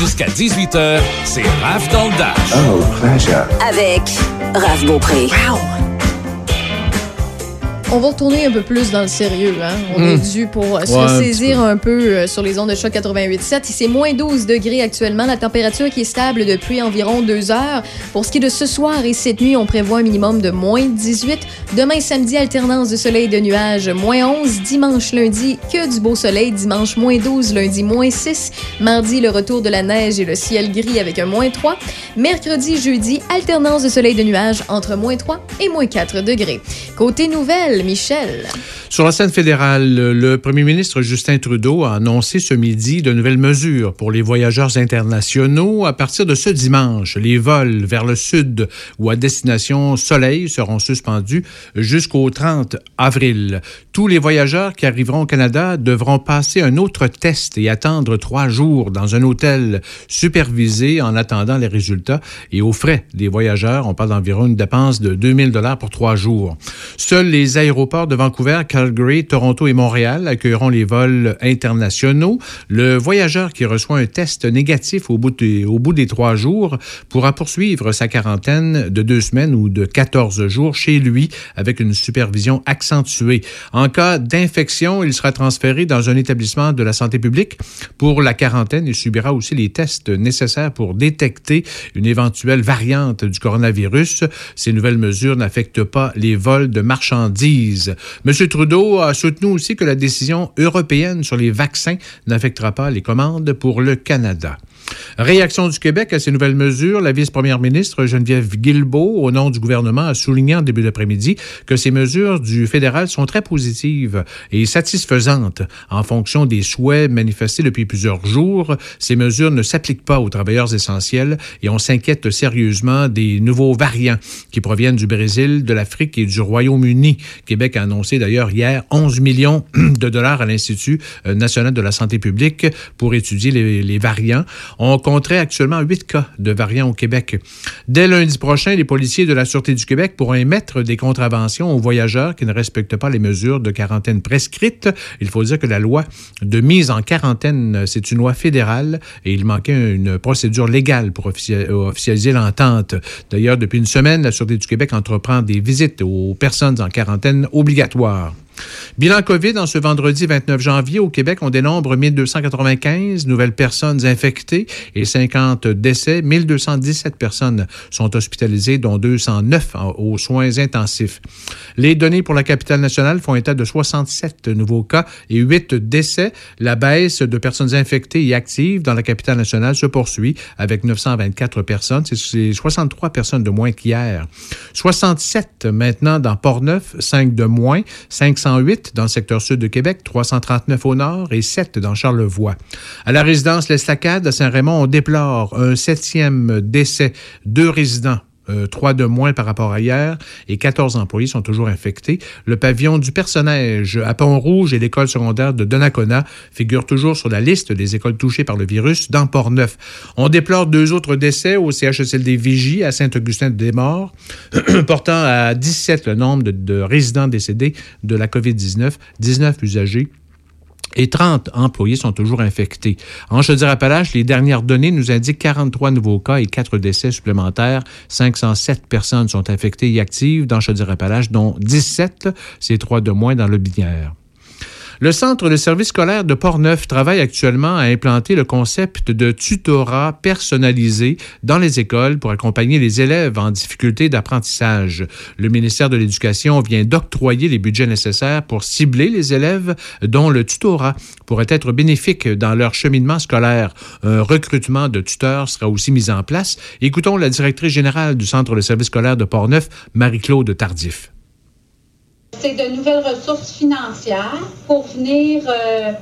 Jusqu'à 18h, c'est Raph dans le Dash. Oh, pleasure. Avec Raph Beaupré. On va retourner un peu plus dans le sérieux. Hein? On Hmm. est dû pour euh, se Ouais, un saisir un peu euh, sur les ondes de choc 88.7. C'est moins 12 degrés actuellement. La température qui est stable depuis environ deux heures. Pour ce qui est de ce soir et cette nuit, on prévoit un minimum de moins 18. Demain, samedi, alternance de soleil et de nuages, moins 11. Dimanche, lundi, que du beau soleil. Dimanche, moins 12. Lundi, moins 6. Mardi, le retour de la neige et le ciel gris avec un moins 3. Mercredi, jeudi, alternance de soleil et de nuages entre moins 3 et moins 4 degrés. Côté nouvelle, Michel. Sur la scène fédérale, le premier ministre Justin Trudeau a annoncé ce midi de nouvelles mesures pour les voyageurs internationaux. À partir de ce dimanche, les vols vers le sud ou à destination Soleil seront suspendus jusqu'au 30 avril. Tous les voyageurs qui arriveront au Canada devront passer un autre test et attendre trois jours dans un hôtel supervisé en attendant les résultats et aux frais des voyageurs. On parle d'environ une dépense de 2000 dollars pour trois jours. Seuls les aéroports de Vancouver, Calgary, Toronto et Montréal accueilleront les vols internationaux. Le voyageur qui reçoit un test négatif au bout, des, au bout des trois jours pourra poursuivre sa quarantaine de deux semaines ou de 14 jours chez lui avec une supervision accentuée. En cas d'infection, il sera transféré dans un établissement de la santé publique pour la quarantaine et subira aussi les tests nécessaires pour détecter une éventuelle variante du coronavirus. Ces nouvelles mesures n'affectent pas les vols de marchandises. M. Trudeau a soutenu aussi que la décision européenne sur les vaccins n'affectera pas les commandes pour le Canada. Réaction du Québec à ces nouvelles mesures. La vice-première ministre Geneviève Guilbeault, au nom du gouvernement, a souligné en début d'après-midi que ces mesures du fédéral sont très positives et satisfaisantes en fonction des souhaits manifestés depuis plusieurs jours. Ces mesures ne s'appliquent pas aux travailleurs essentiels et on s'inquiète sérieusement des nouveaux variants qui proviennent du Brésil, de l'Afrique et du Royaume-Uni. Québec a annoncé d'ailleurs hier 11 millions de dollars à l'Institut euh, national de la santé publique pour étudier les, les variants. On compterait actuellement huit cas de variants au Québec. Dès lundi prochain, les policiers de la Sûreté du Québec pourront émettre des contraventions aux voyageurs qui ne respectent pas les mesures de quarantaine prescrites. Il faut dire que la loi de mise en quarantaine, c'est une loi fédérale et il manquait une procédure légale pour officia- officialiser l'entente. D'ailleurs, depuis une semaine, la Sûreté du Québec entreprend des visites aux personnes en quarantaine obligatoires. Bilan COVID en ce vendredi 29 janvier au Québec, on dénombre 1295 nouvelles personnes infectées et 50 décès. 1217 personnes sont hospitalisées, dont 209 en- aux soins intensifs. Les données pour la capitale nationale font état de 67 nouveaux cas et 8 décès. La baisse de personnes infectées et actives dans la capitale nationale se poursuit avec 924 personnes. C'est- C'est 63 personnes de moins qu'hier. 67 maintenant dans Port-Neuf, 5 de moins, 508 dans le secteur sud de Québec, 339 au nord et 7 dans Charlevoix. À la résidence L'Estacade à Saint-Raymond, on déplore un septième décès. Deux résidents trois de moins par rapport à hier et 14 employés sont toujours infectés. Le pavillon du Personnage à Pont-Rouge et l'école secondaire de Donnacona figurent toujours sur la liste des écoles touchées par le virus dans Port-Neuf. On déplore deux autres décès au CHSLD Vigie à Saint-Augustin-de-Desmaures, portant à 17 le nombre de, de résidents décédés de la COVID-19, 19 usagers et 30 employés sont toujours infectés. En Chaudière-Appalaches, les dernières données nous indiquent 43 nouveaux cas et 4 décès supplémentaires. 507 personnes sont infectées et actives dans Chaudière-Appalaches, dont 17, c'est 3 de moins dans le Binière. Le Centre de service scolaire de Portneuf travaille actuellement à implanter le concept de tutorat personnalisé dans les écoles pour accompagner les élèves en difficulté d'apprentissage. Le ministère de l'Éducation vient d'octroyer les budgets nécessaires pour cibler les élèves dont le tutorat pourrait être bénéfique dans leur cheminement scolaire. Un recrutement de tuteurs sera aussi mis en place. Écoutons la directrice générale du Centre de service scolaire de Portneuf, Marie-Claude Tardif. C'est de nouvelles ressources financières pour venir euh,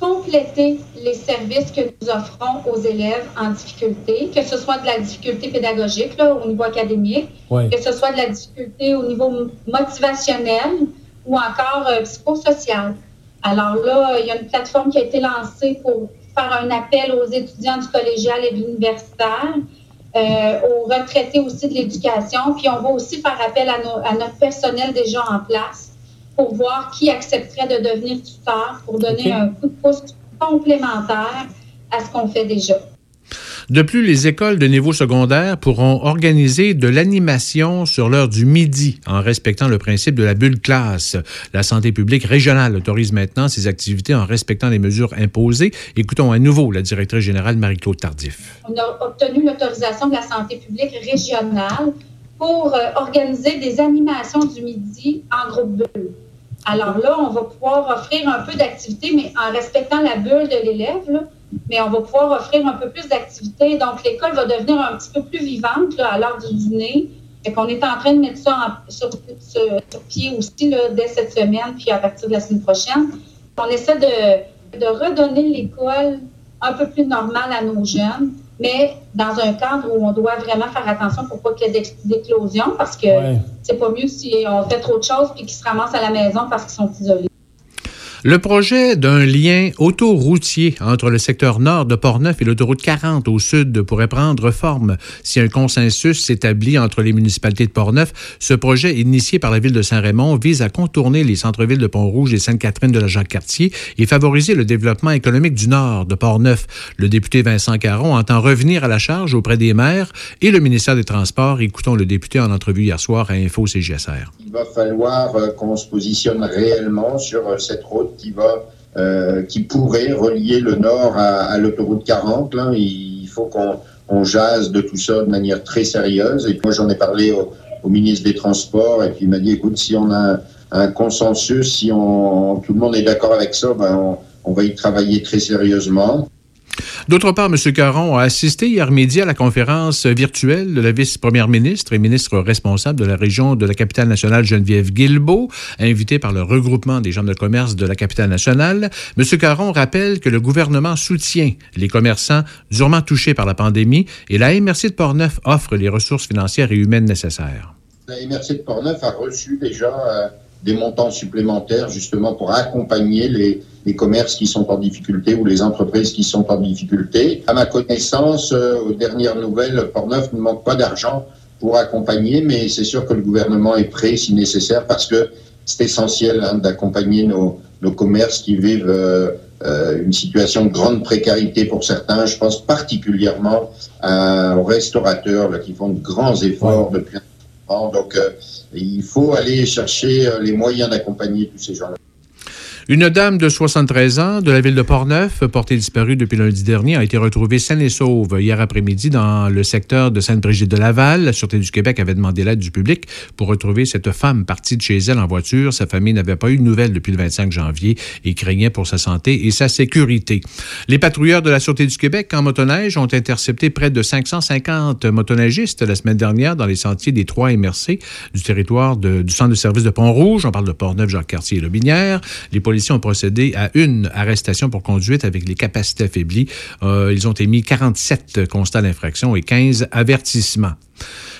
compléter les services que nous offrons aux élèves en difficulté, que ce soit de la difficulté pédagogique là, au niveau académique, Oui. que ce soit de la difficulté au niveau motivationnel ou encore euh, psychosocial. Alors là, il y a une plateforme qui a été lancée pour faire un appel aux étudiants du collégial et de l'universitaire, euh, aux retraités aussi de l'éducation, puis on va aussi faire appel à, nos- à notre personnel déjà en place pour voir qui accepterait de devenir tuteur pour donner un coup de pouce complémentaire à ce qu'on fait déjà. De plus, les écoles de niveau secondaire pourront organiser de l'animation sur l'heure du midi en respectant le principe de la bulle classe. La santé publique régionale autorise maintenant ces activités en respectant les mesures imposées. Écoutons à nouveau la directrice générale Marie-Claude Tardif. On a obtenu l'autorisation de la santé publique régionale pour euh, organiser des animations du midi en groupe bulle. Alors là, on va pouvoir offrir un peu d'activités, mais en respectant la bulle de l'élève, mais on va pouvoir offrir un peu plus d'activités. Donc, l'école va devenir un petit peu plus vivante là, à l'heure du dîner. Fait qu'on est en train de mettre ça en- sur, sur- sur pied aussi là, dès cette semaine, puis à partir de la semaine prochaine. On essaie de, de redonner l'école un peu plus normale à nos jeunes, mais dans un cadre où on doit vraiment faire attention pour pas qu'il y ait d'éclosion, parce que Ouais. c'est pas mieux si on fait trop de choses puis qu'ils se ramassent à la maison parce qu'ils sont isolés. Le projet d'un lien autoroutier entre le secteur nord de Portneuf et l'autoroute 40 au sud pourrait prendre forme si un consensus s'établit entre les municipalités de Portneuf. Ce projet, initié par la ville de Saint-Raymond, vise à contourner les centres-villes de Pont-Rouge et Sainte-Catherine de la Jacques-Cartier et favoriser le développement économique du nord de Portneuf. Le député Vincent Caron entend revenir à la charge auprès des maires et le ministère des Transports. Écoutons le député en entrevue hier soir à Info CGSR. Il va falloir euh, qu'on se positionne réellement sur euh, cette route qui va, euh, qui pourrait relier le nord à, l'autoroute 40. Là. Il faut qu'on on jase de tout ça de manière très sérieuse. Et moi, j'en ai parlé au, ministre des Transports et puis il m'a dit, écoute, si on a un, consensus, si tout le monde est d'accord avec ça, ben on va y travailler très sérieusement. D'autre part, M. Caron a assisté hier midi à la conférence virtuelle de la vice-première ministre et ministre responsable de la région de la capitale nationale Geneviève Guilbeault, invitée par le regroupement des chambres de commerce de la capitale nationale. M. Caron rappelle que le gouvernement soutient les commerçants durement touchés par la pandémie et la MRC de Portneuf offre les ressources financières et humaines nécessaires. La MRC de a reçu déjà euh, des montants supplémentaires justement pour accompagner les, les commerces qui sont en difficulté ou les entreprises qui sont en difficulté. À ma connaissance, euh, aux dernières nouvelles, Portneuf ne manque pas d'argent pour accompagner, mais c'est sûr que le gouvernement est prêt si nécessaire parce que c'est essentiel hein, d'accompagner nos, nos commerces qui vivent euh, euh, une situation de grande précarité pour certains. Je pense particulièrement aux restaurateurs là, qui font de grands efforts depuis Bon, donc, il faut aller chercher euh, les moyens d'accompagner tous ces gens-là. Une dame de 73 ans de la ville de Portneuf, portée disparue depuis lundi dernier, a été retrouvée saine et sauve hier après-midi dans le secteur de Sainte-Brigitte-de-Laval. La Sûreté du Québec avait demandé l'aide du public pour retrouver cette femme partie de chez elle en voiture. Sa famille n'avait pas eu de nouvelles depuis le 25 janvier et craignait pour sa santé et sa sécurité. Les patrouilleurs de la Sûreté du Québec en motoneige ont intercepté près de 550 motoneigistes la semaine dernière dans les sentiers des Trois MRC du territoire du centre de service de Pont-Rouge. On parle de Portneuf, Jacques-Cartier et Lobinière. Policiers ont procédé à une arrestation pour conduite avec les capacités affaiblies. Euh, ils ont émis 47 constats d'infraction et 15 avertissements.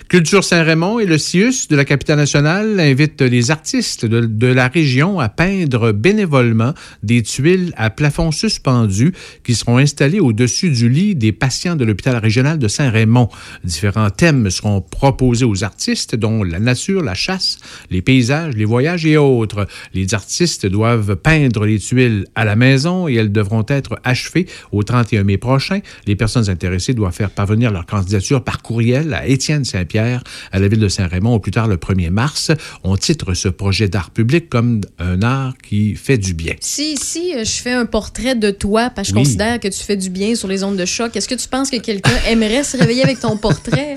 Culture Saint-Raymond et le CIUS de la capitale nationale invitent les artistes de, de la région à peindre bénévolement des tuiles à plafond suspendu qui seront installées au-dessus du lit des patients de l'hôpital régional de Saint-Raymond. Différents thèmes seront proposés aux artistes, dont la nature, la chasse, les paysages, les voyages et autres. Les artistes doivent peindre les tuiles à la maison et elles devront être achevées au 31 mai prochain. Les personnes intéressées doivent faire parvenir leur candidature par courriel à Étienne Saint-Pierre à la ville de Saint-Raymond au plus tard le 1er mars. On titre ce projet d'art public comme un art qui fait du bien. Si, si euh, je fais un portrait de toi, parce que je considère que tu fais du bien sur les ondes de choc, est-ce que tu penses que quelqu'un aimerait se réveiller avec ton portrait?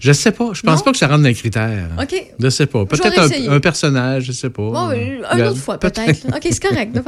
Je sais pas. Je pense pas que ça rentre dans les critères. OK. Je sais pas. Peut-être un, un personnage, je sais pas. Bon, euh, une autre fois, peut-être. OK, c'est correct.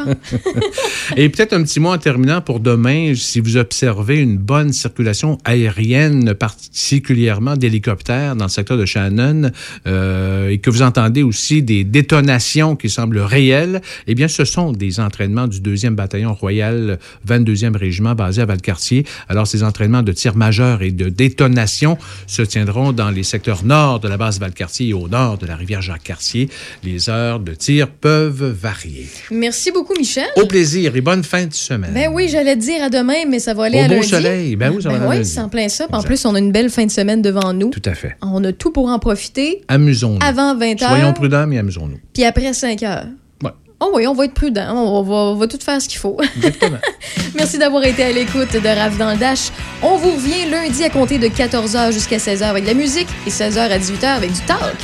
Et peut-être un petit mot en terminant pour demain, si vous observez une bonne circulation aérienne, particulièrement d'hélicoptères dans le secteur de Shannon, euh, et que vous entendez aussi des détonations qui semblent réelles, eh bien, ce sont des entraînements du 2e bataillon royal 22e régiment basé à Valcartier. Alors, ces entraînements de tir majeur et de détonation se tiendront dans les secteurs nord de la base Valcartier et au nord de la rivière Jacques-Cartier. Les heures de tir peuvent varier. Merci beaucoup, Michel. Au plaisir et bonne fin de semaine. Ben oui, j'allais te dire à demain, mais ça va aller Au à beau lundi. soleil. Ben oui, ça va aller à oui, en plein ça. En plus, on a une belle fin de semaine devant nous. Tout à fait. On a tout pour en profiter. Amusons-nous. Avant 20 h Soyons prudents, mais amusons-nous. Puis après 5 h Ouais. Oh oui, on va être prudent. On va, on va tout faire ce qu'il faut. Merci d'avoir été à l'écoute de Rave dans le Dash. On vous revient lundi à compter de 14h jusqu'à 16h avec de la musique et 16h à 18h avec du talk.